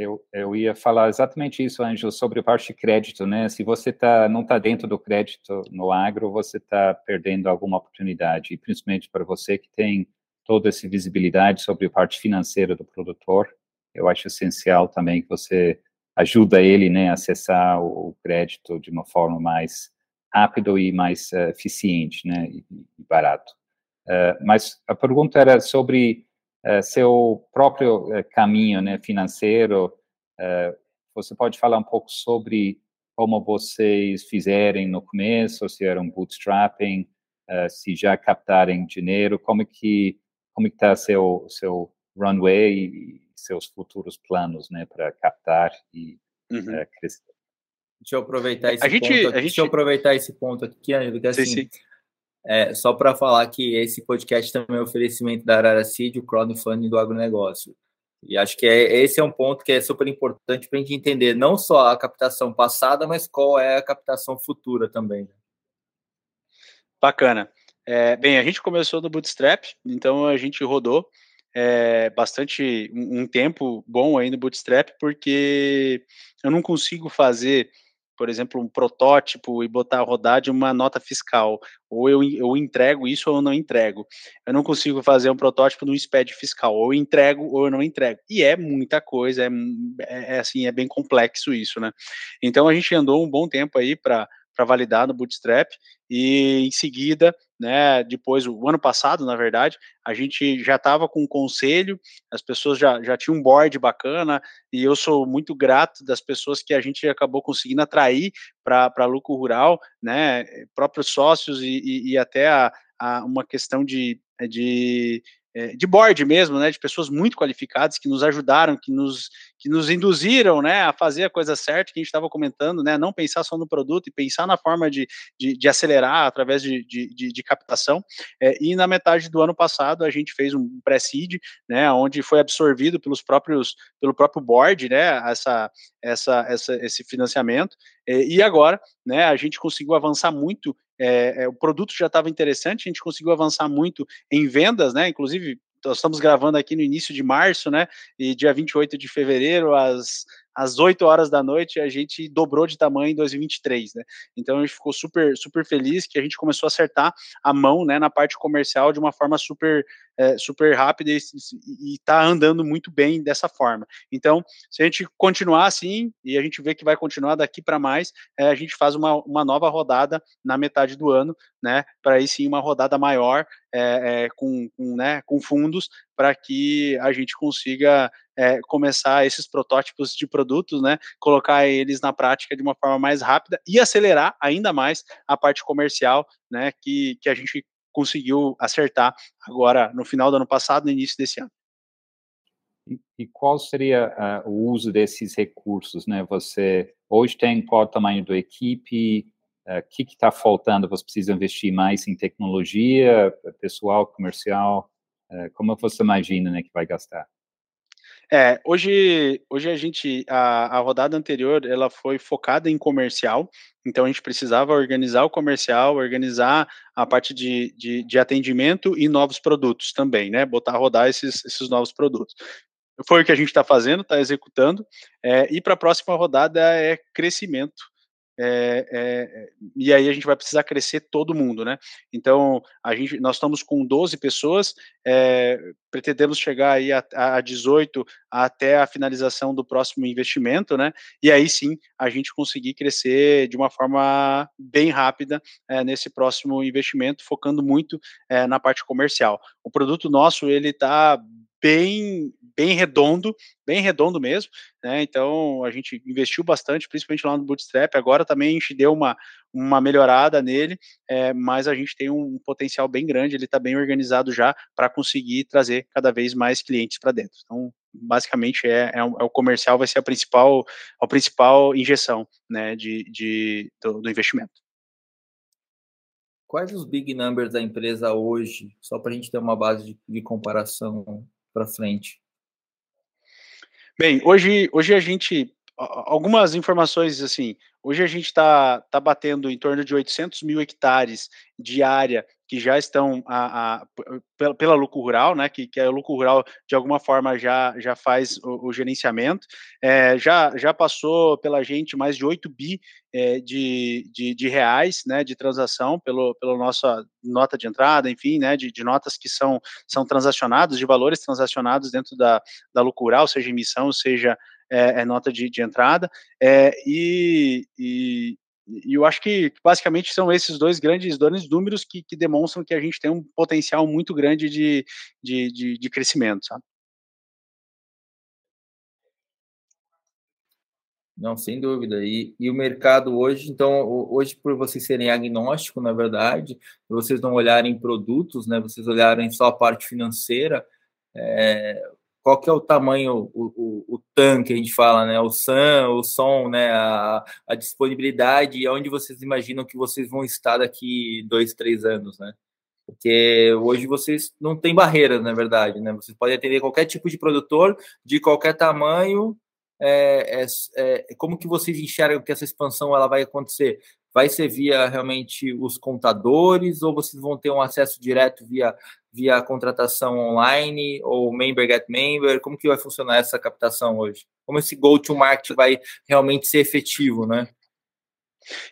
Eu, eu ia falar exatamente isso, Ângelo, sobre a parte de crédito, né? Se você tá, não está dentro do crédito no agro, você está perdendo alguma oportunidade, e principalmente para você que tem toda essa visibilidade sobre a parte financeira do produtor, eu acho essencial também que você ajuda ele, né, a acessar o, crédito de uma forma mais rápida e mais uh, eficiente, né, e, e barato. Uh, mas a pergunta era sobre seu próprio é, caminho né, financeiro. É, você pode falar um pouco sobre como vocês fizerem no começo, se era um bootstrapping, se já captarem dinheiro, como que como está seu seu runway e seus futuros planos, né, para captar e uhum. uh, crescer. Deixa eu aproveitar esse a ponto. Gente, aqui, gente... Deixa eu aproveitar esse ponto aqui, Ângelo, que assim, sim, sim. É, só para falar que esse podcast também é um oferecimento da Arara Seed, o crowdfunding do agronegócio. E acho que é, esse é um ponto que é super importante para a gente entender não só a captação passada, mas qual é a captação futura também. Né? Bacana. É, bem, a gente começou no Bootstrap, então a gente rodou é, bastante um, um tempo bom aí no Bootstrap, porque eu não consigo fazer por exemplo, um protótipo e botar a rodar de uma nota fiscal. Ou eu, eu entrego isso ou eu não entrego. Eu não consigo fazer um protótipo no SPED fiscal. Ou eu entrego ou eu não entrego. E é muita coisa, é, é, é assim, é bem complexo isso, né? Então a gente andou um bom tempo aí para validar no Bootstrap e em seguida, né, depois o ano passado, na verdade, a gente já estava com um conselho, as pessoas já, já tinham um board bacana e eu sou muito grato das pessoas que a gente acabou conseguindo atrair para lucro rural, né, próprios sócios e, e, e até a, a uma questão de, de de board mesmo, né, de pessoas muito qualificadas que nos ajudaram, que nos, que nos induziram, né, a fazer a coisa certa que a gente estava comentando, né, não pensar só no produto e pensar na forma de, de, de acelerar através de, de, de captação. É, e na metade do ano passado a gente fez um pré-seed, né, onde foi absorvido pelos próprios, pelo próprio board, né, essa, essa, essa, esse financiamento. É, e agora, né, a gente conseguiu avançar muito é, é, o produto já estava interessante, a gente conseguiu avançar muito em vendas, né? Inclusive, nós estamos gravando aqui no início de março, né? E dia 28 de fevereiro, às às 8 horas da noite, a gente dobrou de tamanho em 2023, né? Então a gente ficou super, super feliz que a gente começou a acertar a mão, né, na parte comercial de uma forma super, é, super rápida e, está andando muito bem dessa forma. Então, se a gente continuar assim, e a gente vê que vai continuar daqui para mais, é, a gente faz uma, uma nova rodada na metade do ano, né, para aí sim uma rodada maior é, é com, com, né, com fundos para que a gente consiga é, começar esses protótipos de produtos, né, colocar eles na prática de uma forma mais rápida e acelerar ainda mais a parte comercial, né, que, que a gente conseguiu acertar agora no final do ano passado, no início desse ano. E, qual seria uh, o uso desses recursos, né? Você hoje tem qual o tamanho da equipe? O uh, que está faltando? Você precisa investir mais em tecnologia, pessoal, comercial? Uh, como você imagina, né, que vai gastar? É, hoje, hoje a gente, a, a rodada anterior, ela foi focada em comercial, então a gente precisava organizar o comercial, organizar a parte de, de, de atendimento e novos produtos também, né, botar a rodar esses, esses novos produtos. Foi o que a gente está fazendo, está executando, é, e para a próxima rodada é crescimento, é, é, e aí a gente vai precisar crescer todo mundo, né? Então, a gente, nós estamos com 12 pessoas, é, pretendemos chegar aí a, a 18 até a finalização do próximo investimento, né? E aí sim a gente conseguir crescer de uma forma bem rápida é, nesse próximo investimento, focando muito é, na parte comercial. O produto nosso ele está bem bem redondo, bem redondo mesmo, né? Então a gente investiu bastante, principalmente lá no Bootstrap. Agora também a gente deu uma, uma melhorada nele, é, mas a gente tem um potencial bem grande, ele está bem organizado já para conseguir trazer cada vez mais clientes para dentro. Então, basicamente é, é, é, o comercial vai ser a principal, a principal injeção né, de, de do, do investimento. Quais os big numbers da empresa hoje, só para a gente ter uma base de, de comparação para frente? Bem, hoje, hoje a gente, algumas informações assim, hoje a gente está tá batendo em torno de 800 mil hectares de área que já estão a, a, pela, pela lucro rural, né, que, que é o lucro rural de alguma forma já, já faz o, o gerenciamento, é, já, já passou pela gente mais de 8 bi é, de, de, de, reais, né, de transação pelo, pela nossa nota de entrada, enfim, né, de, de notas que são, são transacionados, de valores transacionados dentro da, da lucro rural, seja emissão, seja é, é nota de, de entrada, é, e, e, e eu acho que basicamente são esses dois grandes, dois números que, que demonstram que a gente tem um potencial muito grande de, de, de, de crescimento, sabe? Não, sem dúvida. E, e o mercado hoje, então, hoje, por vocês serem agnóstico, na verdade, vocês não olharem produtos, né? Vocês olharem só a parte financeira, é, qual que é o tamanho, o, o, o a gente fala, né? O SAM, o som, né? A, a disponibilidade e onde vocês imaginam que vocês vão estar daqui dois, três anos, né? Porque hoje vocês não têm barreiras, na verdade, né? Vocês podem atender qualquer tipo de produtor, de qualquer tamanho. É, é, é, como que vocês enxergam que essa expansão ela vai acontecer? Vai ser via realmente os contadores ou vocês vão ter um acesso direto via, via contratação online ou member get member? Como que vai funcionar essa captação hoje? Como esse go-to-market vai realmente ser efetivo, né?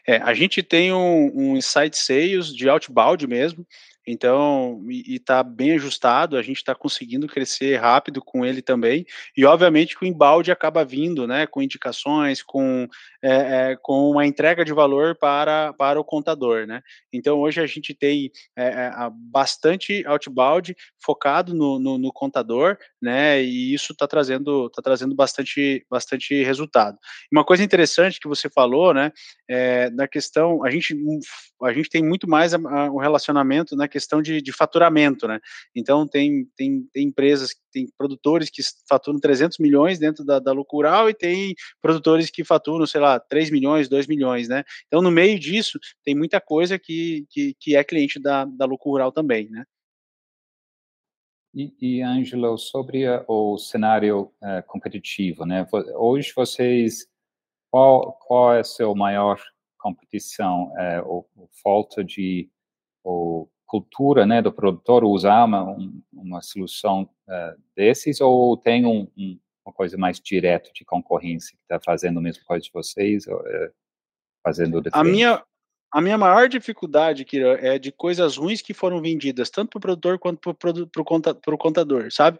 É, a gente tem um, um insight sales de outbound mesmo, então, e está bem ajustado, a gente está conseguindo crescer rápido com ele também, e obviamente que o embalde acaba vindo, né, com indicações, com, é, é, com uma entrega de valor para, para o contador, né. Então, hoje a gente tem é, bastante outbound focado no, no, no, contador, né, e isso está trazendo, tá trazendo bastante, bastante resultado. Uma coisa interessante que você falou, né, é, na questão, a gente, a gente tem muito mais o um relacionamento, né, questão de, de faturamento, né? Então tem, tem, tem empresas, tem produtores que faturam 300 milhões dentro da, da Lucural e tem produtores que faturam, sei lá, 3 milhões, 2 milhões, né? Então no meio disso tem muita coisa que, que, que é cliente da, da Lucural também, né? E, Angelo, sobre o cenário uh, competitivo, né? Hoje vocês, qual, qual é a sua maior competição? É, ou, ou falta de ou cultura né, do produtor usar uma, uma solução uh, desses ou tem um, um, uma coisa mais direta de concorrência que está fazendo a mesma coisa de vocês, ou, uh, fazendo diferente? A minha, a minha maior dificuldade, Kira, é de coisas ruins que foram vendidas, tanto para o produtor quanto para o conta, contador, sabe?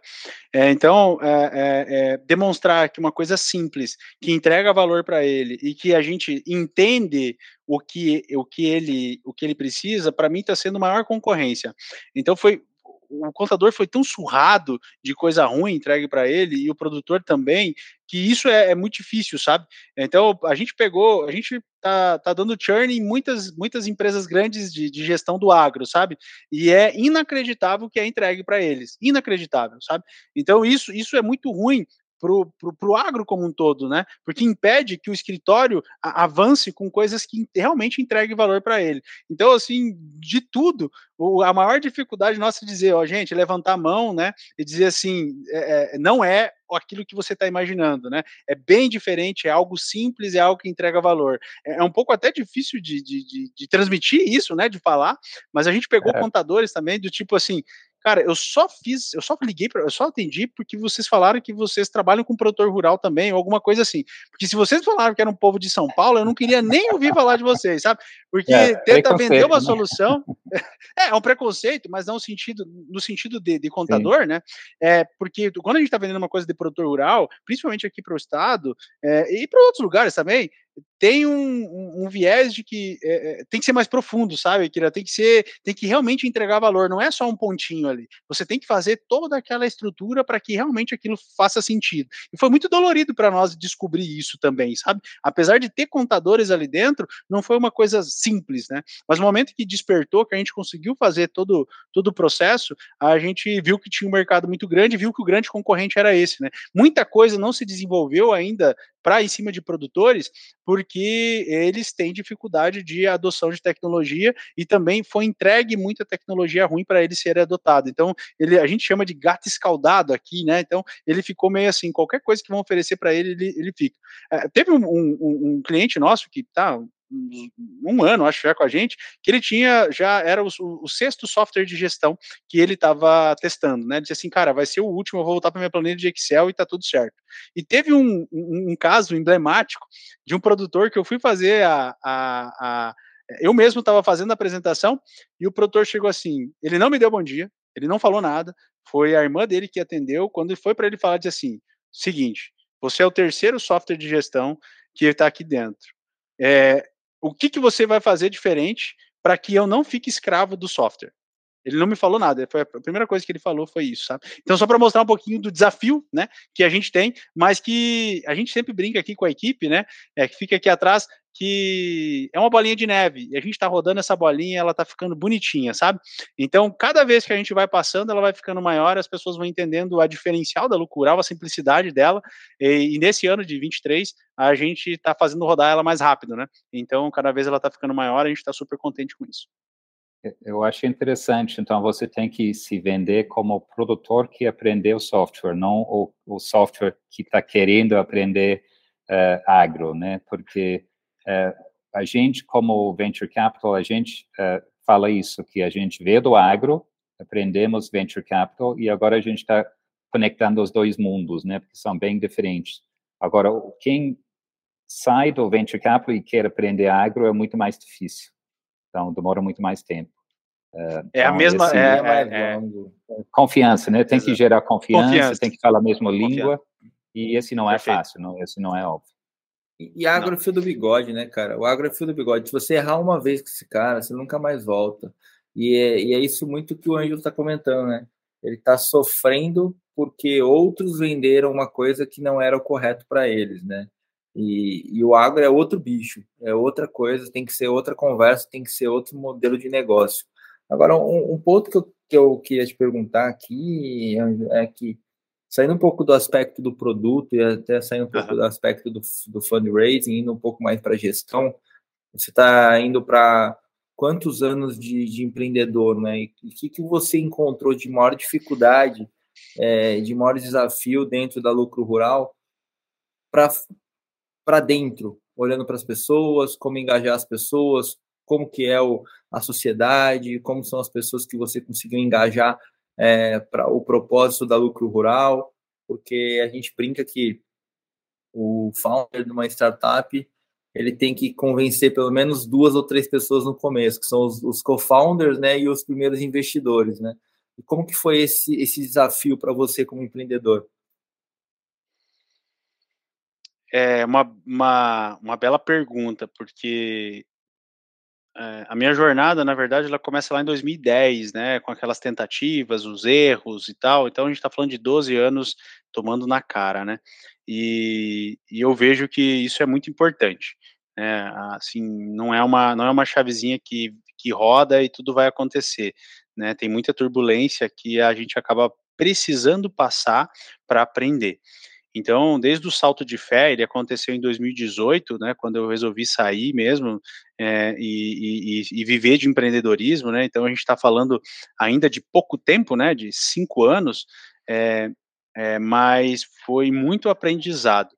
É, então, é, é, é, demonstrar que uma coisa simples, que entrega valor para ele e que a gente entende o que, o que, ele, o que ele precisa, para mim está sendo maior concorrência. Então, foi o contador foi tão surrado de coisa ruim entregue para ele e o produtor também, que isso é, é, muito difícil, sabe? Então a gente pegou, a gente tá, tá dando churn em muitas, muitas empresas grandes de, de gestão do agro, sabe? E é inacreditável que é entregue para eles, inacreditável, sabe? Então isso, isso é muito ruim pro, pro, pro agro como um todo, né? Porque impede que o escritório avance com coisas que realmente entreguem valor para ele. Então, assim, de tudo, o, a maior dificuldade nossa é dizer, ó, gente, levantar a mão, né? E dizer assim, é, é, não é aquilo que você está imaginando, né? É bem diferente, é algo simples, é algo que entrega valor. É, é um pouco até difícil de, de, de, de, transmitir isso, né? De falar, mas a gente pegou é. contadores também do tipo assim, Cara, eu só fiz, eu só liguei, pra, eu só atendi porque vocês falaram que vocês trabalham com produtor rural também, ou alguma coisa assim. Porque se vocês falaram que era um povo de São Paulo, eu não queria nem ouvir falar de vocês, sabe? Porque é, tenta vender uma né? solução. é, é um preconceito, mas não no sentido, no sentido de, de contador, Sim. né? É, porque quando a gente está vendendo uma coisa de produtor rural, principalmente aqui para o estado, é, e para outros lugares também, tem um, um, viés de que é, é, tem que ser mais profundo, sabe? Que tem que ser, tem que realmente entregar valor, não é só um pontinho ali. Você tem que fazer toda aquela estrutura para que realmente aquilo faça sentido. E foi muito dolorido para nós descobrir isso também, sabe? Apesar de ter contadores ali dentro, não foi uma coisa simples, né? Mas no momento que despertou, que a gente conseguiu fazer todo, todo o processo, a gente viu que tinha um mercado muito grande, viu que o grande concorrente era esse, né? Muita coisa não se desenvolveu ainda para em cima de produtores, porque eles têm dificuldade de adoção de tecnologia e também foi entregue muita tecnologia ruim para ele ser adotado. Então, ele, a gente chama de gato escaldado aqui, né? Então, ele ficou meio assim, qualquer coisa que vão oferecer para ele, ele, ele fica. É, teve um, um, um, cliente nosso que tá um ano, acho já com a gente, que ele tinha, já era o, o sexto software de gestão que ele estava testando, né? Ele disse assim, cara, vai ser o último, eu vou voltar para minha planilha de Excel e tá tudo certo. E teve um, um, um, caso emblemático de um produtor que eu fui fazer a, a, a eu mesmo estava fazendo a apresentação e o produtor chegou assim, ele não me deu bom dia, ele não falou nada, foi a irmã dele que atendeu, quando foi para ele falar, disse assim, seguinte, você é o terceiro software de gestão que está aqui dentro. É, o que, que você vai fazer diferente para que eu não fique escravo do software? Ele não me falou nada. Foi a primeira coisa que ele falou foi isso, sabe? Então, só para mostrar um pouquinho do desafio, né, que a gente tem, mas que a gente sempre brinca aqui com a equipe, né, é, que fica aqui atrás, que é uma bolinha de neve, e a gente está rodando essa bolinha, ela está ficando bonitinha, sabe? Então, cada vez que a gente vai passando, ela vai ficando maior, as pessoas vão entendendo a diferencial da Lucural, a simplicidade dela, e, e nesse ano de 23, a gente está fazendo rodar ela mais rápido, né? Então, cada vez ela está ficando maior, a gente está super contente com isso. Eu acho interessante, então você tem que se vender como produtor que aprendeu software, não o, o software que está querendo aprender uh, agro, né? Porque uh, a gente, como venture capital, a gente uh, fala isso, que a gente vê do agro, aprendemos venture capital e agora a gente está conectando os dois mundos, né? Porque são bem diferentes. Agora, quem sai do venture capital e quer aprender agro é muito mais difícil. Então, demora muito mais tempo. É, é a mesma. Esse, é, é, é, confiança, né? Tem que gerar confiança, confiança, tem que falar a mesma língua. E esse não é Perfeito. fácil, não, esse não é óbvio. E, e agro é fio do bigode, né, cara? O agro é fio do bigode. Se você errar uma vez com esse cara, você nunca mais volta. E é, e é isso muito que o Ângelo está comentando, né? Ele está sofrendo porque outros venderam uma coisa que não era o correto para eles, né? E, e, o agro é outro bicho, é outra coisa, tem que ser outra conversa, tem que ser outro modelo de negócio. Agora, um, um ponto que eu, que eu queria te perguntar aqui é que saindo um pouco do aspecto do produto e até saindo um pouco uhum. do aspecto do, do fundraising, indo um pouco mais para a gestão, você está indo para quantos anos de, de, empreendedor, né? E o que, que você encontrou de maior dificuldade, é, de maior desafio dentro da lucro rural para dentro, olhando para as pessoas, como engajar as pessoas, como que é o, a sociedade, como são as pessoas que você conseguiu engajar é, para o propósito da lucro rural, porque a gente brinca que o founder de uma startup ele tem que convencer pelo menos duas ou três pessoas no começo, que são os, os co-founders, né, e os primeiros investidores, né? E como que foi esse, esse desafio para você como empreendedor? É uma, uma, uma bela pergunta, porque é, a minha jornada, na verdade, ela começa lá em 2010, né, com aquelas tentativas, os erros e tal. Então a gente está falando de 12 anos tomando na cara, né? E, e eu vejo que isso é muito importante. Né? Assim, não é uma não é uma chavezinha que, que roda e tudo vai acontecer, né? Tem muita turbulência que a gente acaba precisando passar para aprender. Então, desde o salto de fé, ele aconteceu em 2018, né, quando eu resolvi sair mesmo é, e, e, e, viver de empreendedorismo, né, então a gente está falando ainda de pouco tempo, né, de cinco anos, é, é, mas foi muito aprendizado.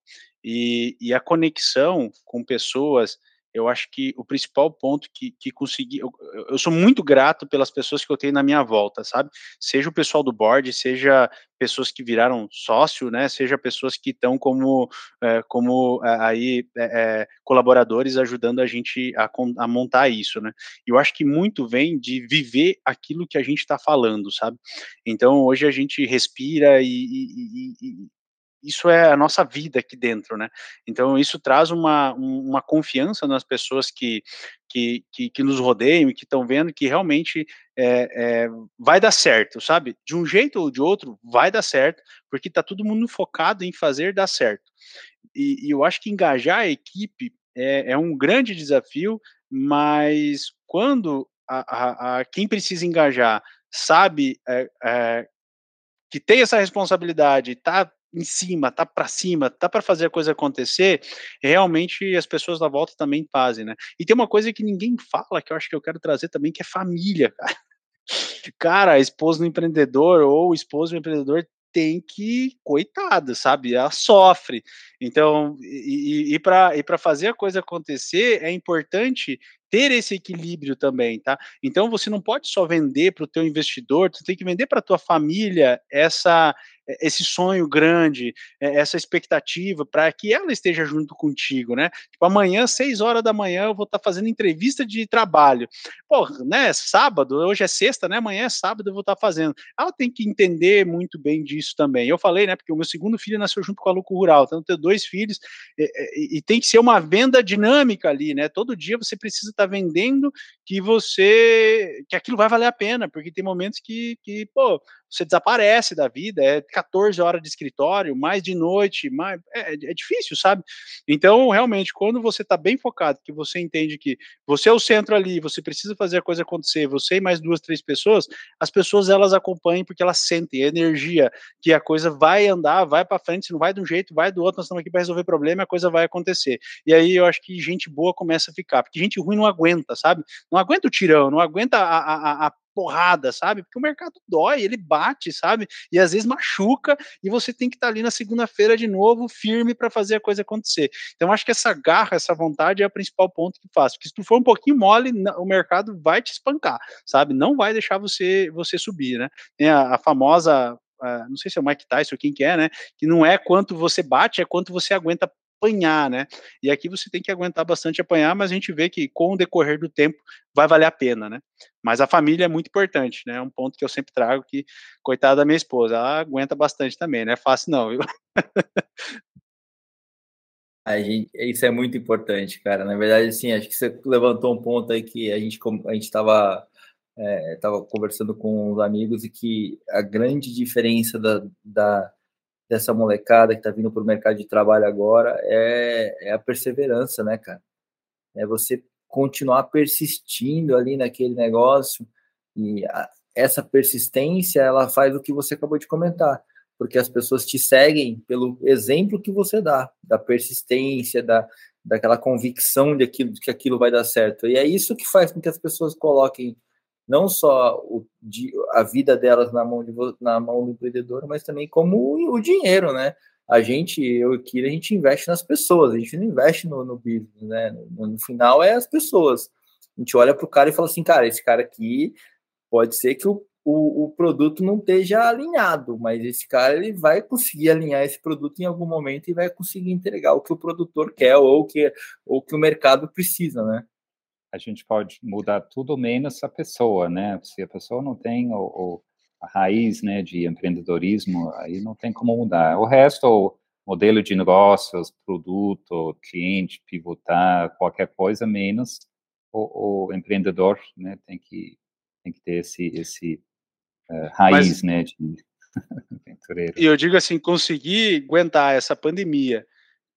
E, e a conexão com pessoas eu acho que o principal ponto que, que consegui, eu, eu, sou muito grato pelas pessoas que eu tenho na minha volta, sabe? Seja o pessoal do board, seja pessoas que viraram sócio, né? Seja pessoas que estão como, é, como é, aí é, colaboradores ajudando a gente a, a, montar isso, né? Eu acho que muito vem de viver aquilo que a gente está falando, sabe? Então hoje a gente respira e, e, e isso é a nossa vida aqui dentro, né? Então isso traz uma, uma confiança nas pessoas que, que, que, que nos rodeiam e que estão vendo que realmente é, é, vai dar certo, sabe? De um jeito ou de outro, vai dar certo, porque está todo mundo focado em fazer dar certo. E, e eu acho que engajar a equipe é, é um grande desafio, mas quando a, a, a quem precisa engajar sabe é, é, que tem essa responsabilidade, está em cima, tá para cima, tá para fazer a coisa acontecer, realmente as pessoas da volta também fazem, né? E tem uma coisa que ninguém fala, que eu acho que eu quero trazer também, que é família, cara. Cara, a esposa do empreendedor ou o esposo do empreendedor tem que, coitada, sabe? Ela sofre. Então, e, e para fazer a coisa acontecer, é importante ter esse equilíbrio também, tá? Então você não pode só vender para o teu investidor, tu tem que vender para tua família essa esse sonho grande, essa expectativa para que ela esteja junto contigo, né? Tipo, amanhã, seis horas da manhã, eu vou estar tá fazendo entrevista de trabalho. Pô, né? Sábado, hoje é sexta, né? Amanhã é sábado, eu vou estar tá fazendo. Ela tem que entender muito bem disso também. Eu falei, né? Porque o meu segundo filho nasceu junto com a Luco Rural, então eu tenho dois filhos e, e, e tem que ser uma venda dinâmica ali, né? Todo dia você precisa está vendendo que você que aquilo vai valer a pena, porque tem momentos que, que pô, você desaparece da vida, é 14 horas de escritório, mais de noite, mais, é, é difícil, sabe? Então, realmente, quando você está bem focado, que você entende que você é o centro ali, você precisa fazer a coisa acontecer, você e mais duas, três pessoas, as pessoas elas acompanham porque elas sentem a energia que a coisa vai andar, vai para frente, se não vai de um jeito, vai do outro, nós estamos aqui para resolver problema, a coisa vai acontecer. E aí eu acho que gente boa começa a ficar, porque gente ruim não aguenta, sabe? Não aguenta o tirão, não aguenta a, a, a porrada, sabe? Porque o mercado dói, ele bate, sabe? E às vezes machuca e você tem que estar tá ali na segunda-feira de novo, firme para fazer a coisa acontecer. Então acho que essa garra, essa vontade é o principal ponto que faz. Porque se tu for um pouquinho mole, o mercado vai te espancar, sabe? Não vai deixar você você subir, né? Tem a, a famosa Uh, não sei se é o Mike Tyson ou quem que é, né? Que não é quanto você bate, é quanto você aguenta apanhar, né? E aqui você tem que aguentar bastante apanhar, mas a gente vê que com o decorrer do tempo vai valer a pena, né? Mas a família é muito importante, né? É um ponto que eu sempre trago que, coitada da minha esposa, ela aguenta bastante também, não é fácil não, viu? A gente, isso é muito importante, cara. Na verdade, assim, acho que você levantou um ponto aí que a gente a gente estava é, tava conversando com os amigos e que a grande diferença da, da dessa molecada que está vindo para o mercado de trabalho agora é, é a perseverança, né, cara? É você continuar persistindo ali naquele negócio e a, essa persistência ela faz o que você acabou de comentar, porque as pessoas te seguem pelo exemplo que você dá, da persistência, da, daquela convicção de, aquilo, de que aquilo vai dar certo. E é isso que faz com que as pessoas coloquem não só o, a vida delas na mão, de, na mão do empreendedor, mas também como o, dinheiro, né? A gente, eu aqui, a gente investe nas pessoas, a gente não investe no, no business, né? No, no final é as pessoas. A gente olha para o cara e fala assim, cara, esse cara aqui pode ser que o, o, o, produto não esteja alinhado, mas esse cara ele vai conseguir alinhar esse produto em algum momento e vai conseguir entregar o que o produtor quer ou que, ou que o mercado precisa, né? A gente pode mudar tudo menos a pessoa, né? Se a pessoa não tem o, a raiz, né, de empreendedorismo, aí não tem como mudar. O resto, o modelo de negócios, produto, cliente, pivotar, qualquer coisa menos o, o empreendedor, né, tem que tem que ter esse esse uh, raiz, Mas, né, de aventureiro. E eu digo assim, conseguir aguentar essa pandemia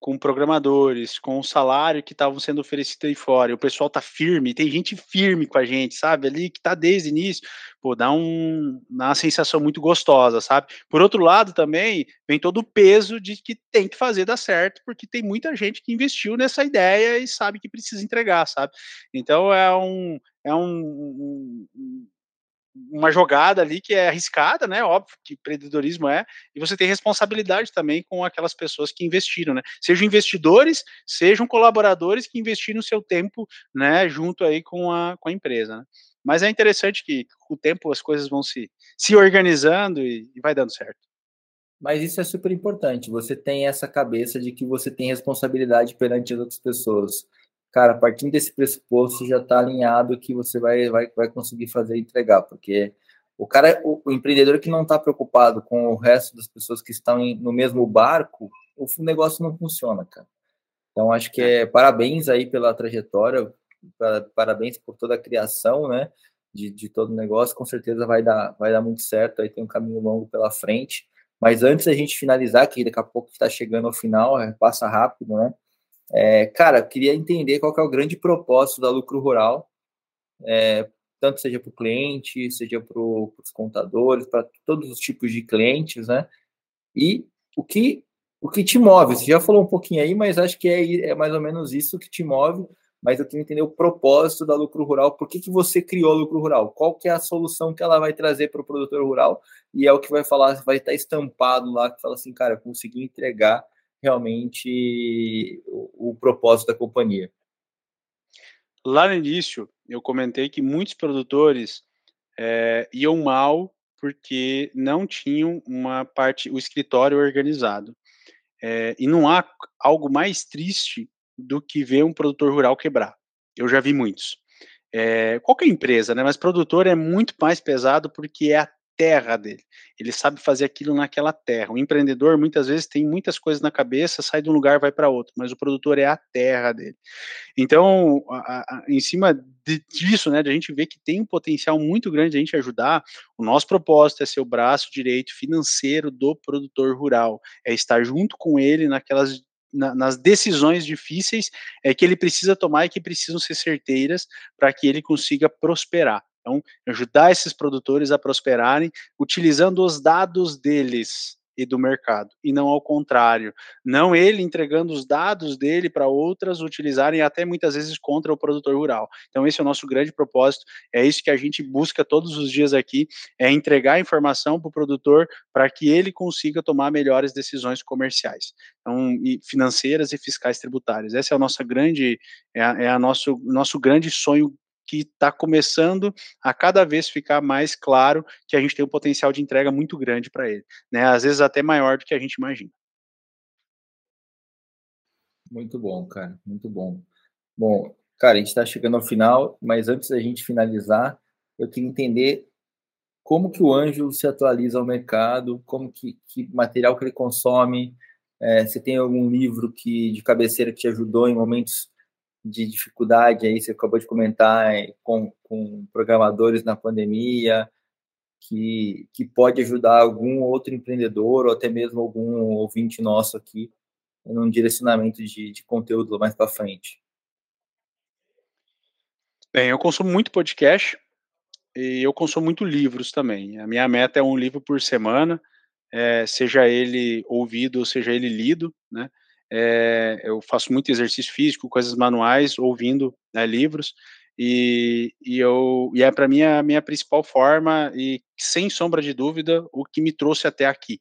com programadores, com o salário que estavam sendo oferecido aí fora. E o pessoal tá firme, tem gente firme com a gente, sabe? Ali que tá desde o início. Pô, dá, um, dá uma sensação muito gostosa, sabe? Por outro lado, também vem todo o peso de que tem que fazer dar certo, porque tem muita gente que investiu nessa ideia e sabe que precisa entregar, sabe? Então é um, é um, um uma jogada ali que é arriscada, né? Óbvio que empreendedorismo é, e você tem responsabilidade também com aquelas pessoas que investiram, né? Sejam investidores, sejam colaboradores que investiram o seu tempo, né, junto aí com a, com a empresa. Né? Mas é interessante que com o tempo as coisas vão se, se organizando e, e vai dando certo. Mas isso é super importante. Você tem essa cabeça de que você tem responsabilidade perante as outras pessoas cara, partindo desse pressuposto já está alinhado que você vai, vai, vai conseguir fazer e entregar, porque o cara, o, o empreendedor que não está preocupado com o resto das pessoas que estão em, no mesmo barco, o negócio não funciona, cara. Então acho que é parabéns aí pela trajetória, parabéns por toda a criação, né, de, de todo o negócio. Com certeza vai dar, vai dar muito certo. Aí tem um caminho longo pela frente. Mas antes da gente finalizar, que daqui a pouco está chegando ao final, é, passa rápido, né? É, cara, queria entender qual que é o grande propósito da lucro rural, é, tanto seja para o cliente, seja para os contadores, para todos os tipos de clientes, né? E o que o que te move? Você já falou um pouquinho aí, mas acho que é, é mais ou menos isso que te move. Mas eu queria entender o propósito da lucro rural. Por que, que você criou a lucro rural? Qual que é a solução que ela vai trazer para o produtor rural? E é o que vai falar, vai estar estampado lá que fala assim, cara, consegui entregar realmente o, o propósito da companhia. Lá no início, eu comentei que muitos produtores é, iam mal porque não tinham uma parte, o escritório organizado. É, e não há algo mais triste do que ver um produtor rural quebrar. Eu já vi muitos. É, qualquer empresa, né? Mas produtor é muito mais pesado porque é a terra dele. Ele sabe fazer aquilo naquela terra. O empreendedor muitas vezes tem muitas coisas na cabeça, sai de um lugar vai para outro, mas o produtor é a terra dele. Então, a, a, em cima de, disso, né, de a gente ver que tem um potencial muito grande de a gente ajudar, o nosso propósito é ser o braço direito financeiro do produtor rural, é estar junto com ele naquelas na, nas decisões difíceis é, que ele precisa tomar e que precisam ser certeiras para que ele consiga prosperar. Então, ajudar esses produtores a prosperarem utilizando os dados deles e do mercado, e não ao contrário. Não ele entregando os dados dele para outras utilizarem até muitas vezes contra o produtor rural. Então esse é o nosso grande propósito, é isso que a gente busca todos os dias aqui, é entregar informação para o produtor para que ele consiga tomar melhores decisões comerciais, então, e financeiras e fiscais tributárias. Esse é o nosso grande, é, a, é a nosso, nosso grande sonho que está começando a cada vez ficar mais claro que a gente tem um potencial de entrega muito grande para ele, né? Às vezes até maior do que a gente imagina. Muito bom, cara, muito bom. Bom, cara, a gente está chegando ao final, mas antes da gente finalizar, eu queria entender como que o Anjo se atualiza ao mercado, como que, que material que ele consome, é, se tem algum livro que de cabeceira que te ajudou em momentos de dificuldade aí, você acabou de comentar é, com, com programadores na pandemia, que, que pode ajudar algum outro empreendedor ou até mesmo algum ouvinte nosso aqui num direcionamento de, de conteúdo mais para frente? Bem, eu consumo muito podcast e eu consumo muito livros também. A minha meta é um livro por semana, é, seja ele ouvido ou seja ele lido, né? É, eu faço muito exercício físico, coisas manuais, ouvindo né, livros, e, e, eu, e é para mim a minha principal forma, e sem sombra de dúvida, o que me trouxe até aqui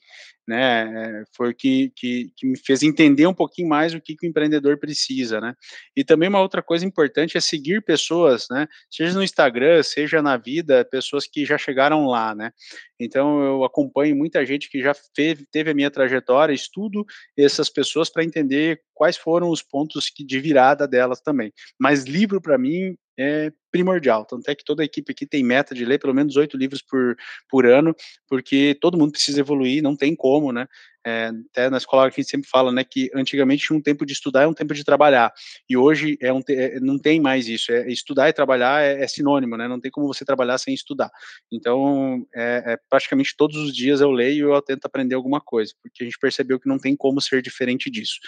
né? Foi o que, que, que, me fez entender um pouquinho mais o que, que o empreendedor precisa, né? E também uma outra coisa importante é seguir pessoas, né? Seja no Instagram, seja na vida, pessoas que já chegaram lá, né? Então eu acompanho muita gente que já teve, teve a minha trajetória, estudo essas pessoas para entender quais foram os pontos que, de virada delas também. Mas livro para mim é primordial. Tanto é que toda a equipe aqui tem meta de ler pelo menos oito livros por, por ano, porque todo mundo precisa evoluir, não tem como, né? É, até na escola a gente sempre fala, né, que antigamente um tempo de estudar e um tempo de trabalhar, e hoje é um é, não tem mais isso, é, estudar e trabalhar é, é, sinônimo, né, não tem como você trabalhar sem estudar, então é, é, praticamente todos os dias eu leio e eu tento aprender alguma coisa, porque a gente percebeu que não tem como ser diferente disso.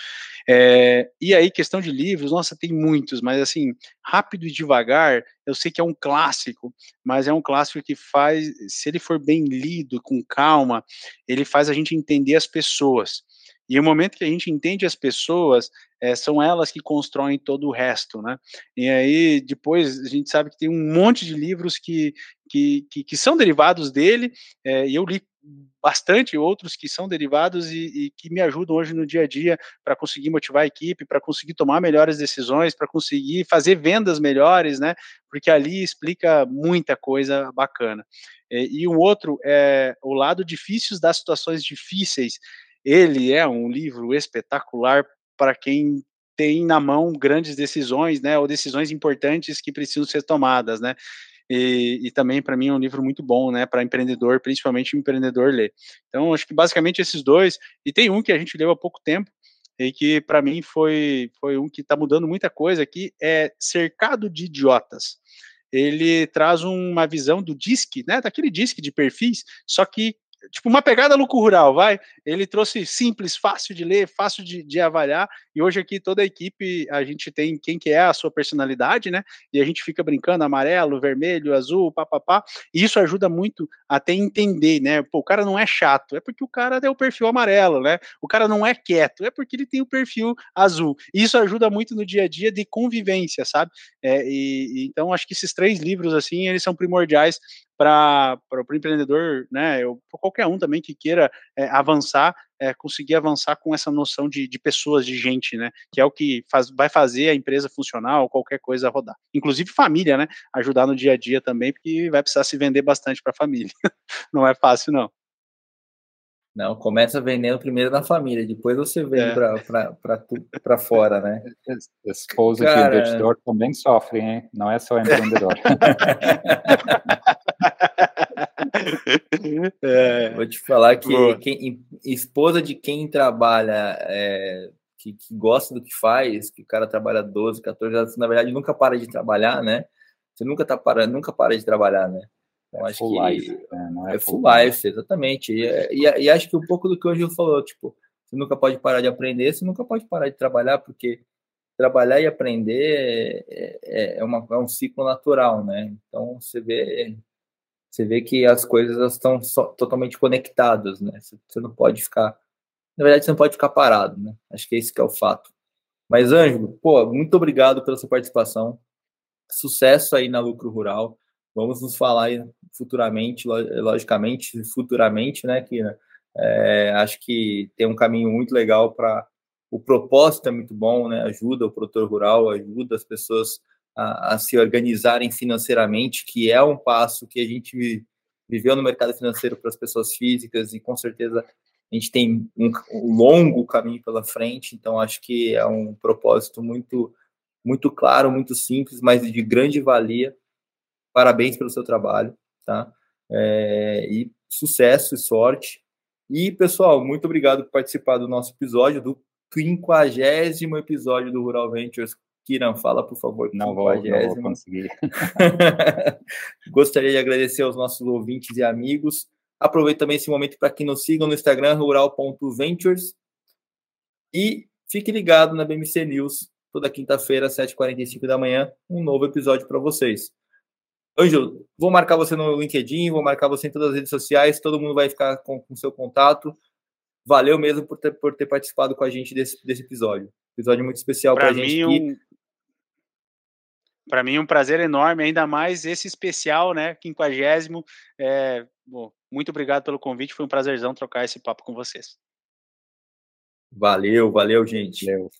É, e aí, questão de livros, nossa, tem muitos, mas assim, rápido e devagar, eu sei que é um clássico, mas é um clássico que faz, se ele for bem lido, com calma, ele faz a gente entender as pessoas. E o momento que a gente entende as pessoas, é, são elas que constroem todo o resto, né? E aí, depois, a gente sabe que tem um monte de livros que, que, que, que são derivados dele, é, e eu li bastante outros que são derivados e, e que me ajudam hoje no dia a dia para conseguir motivar a equipe, para conseguir tomar melhores decisões, para conseguir fazer vendas melhores, né? Porque ali explica muita coisa bacana. E, e um outro é o lado difícil das situações difíceis. Ele é um livro espetacular para quem tem na mão grandes decisões, né, ou decisões importantes que precisam ser tomadas, né, e, e também para mim é um livro muito bom, né, para empreendedor, principalmente empreendedor ler. Então acho que basicamente esses dois e tem um que a gente leu há pouco tempo e que para mim foi foi um que está mudando muita coisa aqui é Cercado de Idiotas. Ele traz uma visão do DISC, né, daquele DISC de perfis, só que tipo uma pegada lucro rural, vai. Ele trouxe simples, fácil de ler, fácil de, de, avaliar. E hoje aqui toda a equipe a gente tem quem que é a sua personalidade, né? E a gente fica brincando amarelo, vermelho, azul, papapá. E isso ajuda muito até entender, né? Pô, o cara não é chato, é porque o cara tem o perfil amarelo, né? O cara não é quieto, é porque ele tem o perfil azul. E isso ajuda muito no dia a dia de convivência, sabe? É, e, então acho que esses três livros assim eles são primordiais para o empreendedor, né, para qualquer um também que queira é, avançar, é, conseguir avançar com essa noção de, de, pessoas, de gente, né, que é o que faz, vai fazer a empresa funcionar ou qualquer coisa rodar. Inclusive família, né, ajudar no dia a dia também, porque vai precisar se vender bastante para a família. não é fácil, não. Não, começa vendendo primeiro na família, depois você vende é. para fora, né? Esposa Cara... de investidor também sofre, hein? Não é só empreendedor. é. Vou te falar que quem, esposa de quem trabalha, é, que, que, gosta do que faz, que o cara trabalha 12, 14 horas, na verdade nunca para de trabalhar, né? Você nunca tá para, nunca para de trabalhar, né? Então, é acho full que life, né? não é, é full, full life, exatamente. E, e, e, acho que um pouco do que o Anjo falou, tipo, você nunca pode parar de aprender, você nunca pode parar de trabalhar, porque trabalhar e aprender é, é, é, uma, é um ciclo natural, né? Então você vê você vê que as coisas estão totalmente conectadas, né? Você não pode ficar, na verdade, você não pode ficar parado, né? Acho que é esse que é o fato. Mas Ângelo, pô, muito obrigado pela sua participação. Sucesso aí na Lucro Rural. Vamos nos falar futuramente, logicamente, futuramente, né? Que é, acho que tem um caminho muito legal para o propósito é muito bom, né? Ajuda o produtor rural, ajuda as pessoas a, a, se organizarem financeiramente, que é um passo que a gente viveu no mercado financeiro para as pessoas físicas e com certeza a gente tem um, um longo caminho pela frente. Então acho que é um propósito muito muito claro, muito simples, mas de grande valia. Parabéns pelo seu trabalho, tá? É, e sucesso e sorte. E, pessoal, muito obrigado por participar do nosso episódio, do quinquagésimo episódio do Rural Ventures. Kiran, fala, por favor. Não vou, não vou conseguir. Gostaria de agradecer aos nossos ouvintes e amigos. Aproveito também esse momento para que nos sigam no Instagram, rural.ventures. E fique ligado na BMC News, toda quinta-feira, às 7h45 da manhã, um novo episódio para vocês. Ângelo, vou marcar você no LinkedIn, vou marcar você em todas as redes sociais, todo mundo vai ficar com o seu contato valeu mesmo por ter, por ter participado com a gente desse, desse episódio. Episódio muito especial para a gente. Um... Para mim, um prazer enorme, ainda mais esse especial, né? Quinquagésimo. É, bom, muito obrigado pelo convite, foi um prazerzão trocar esse papo com vocês. Valeu, valeu, gente. Valeu.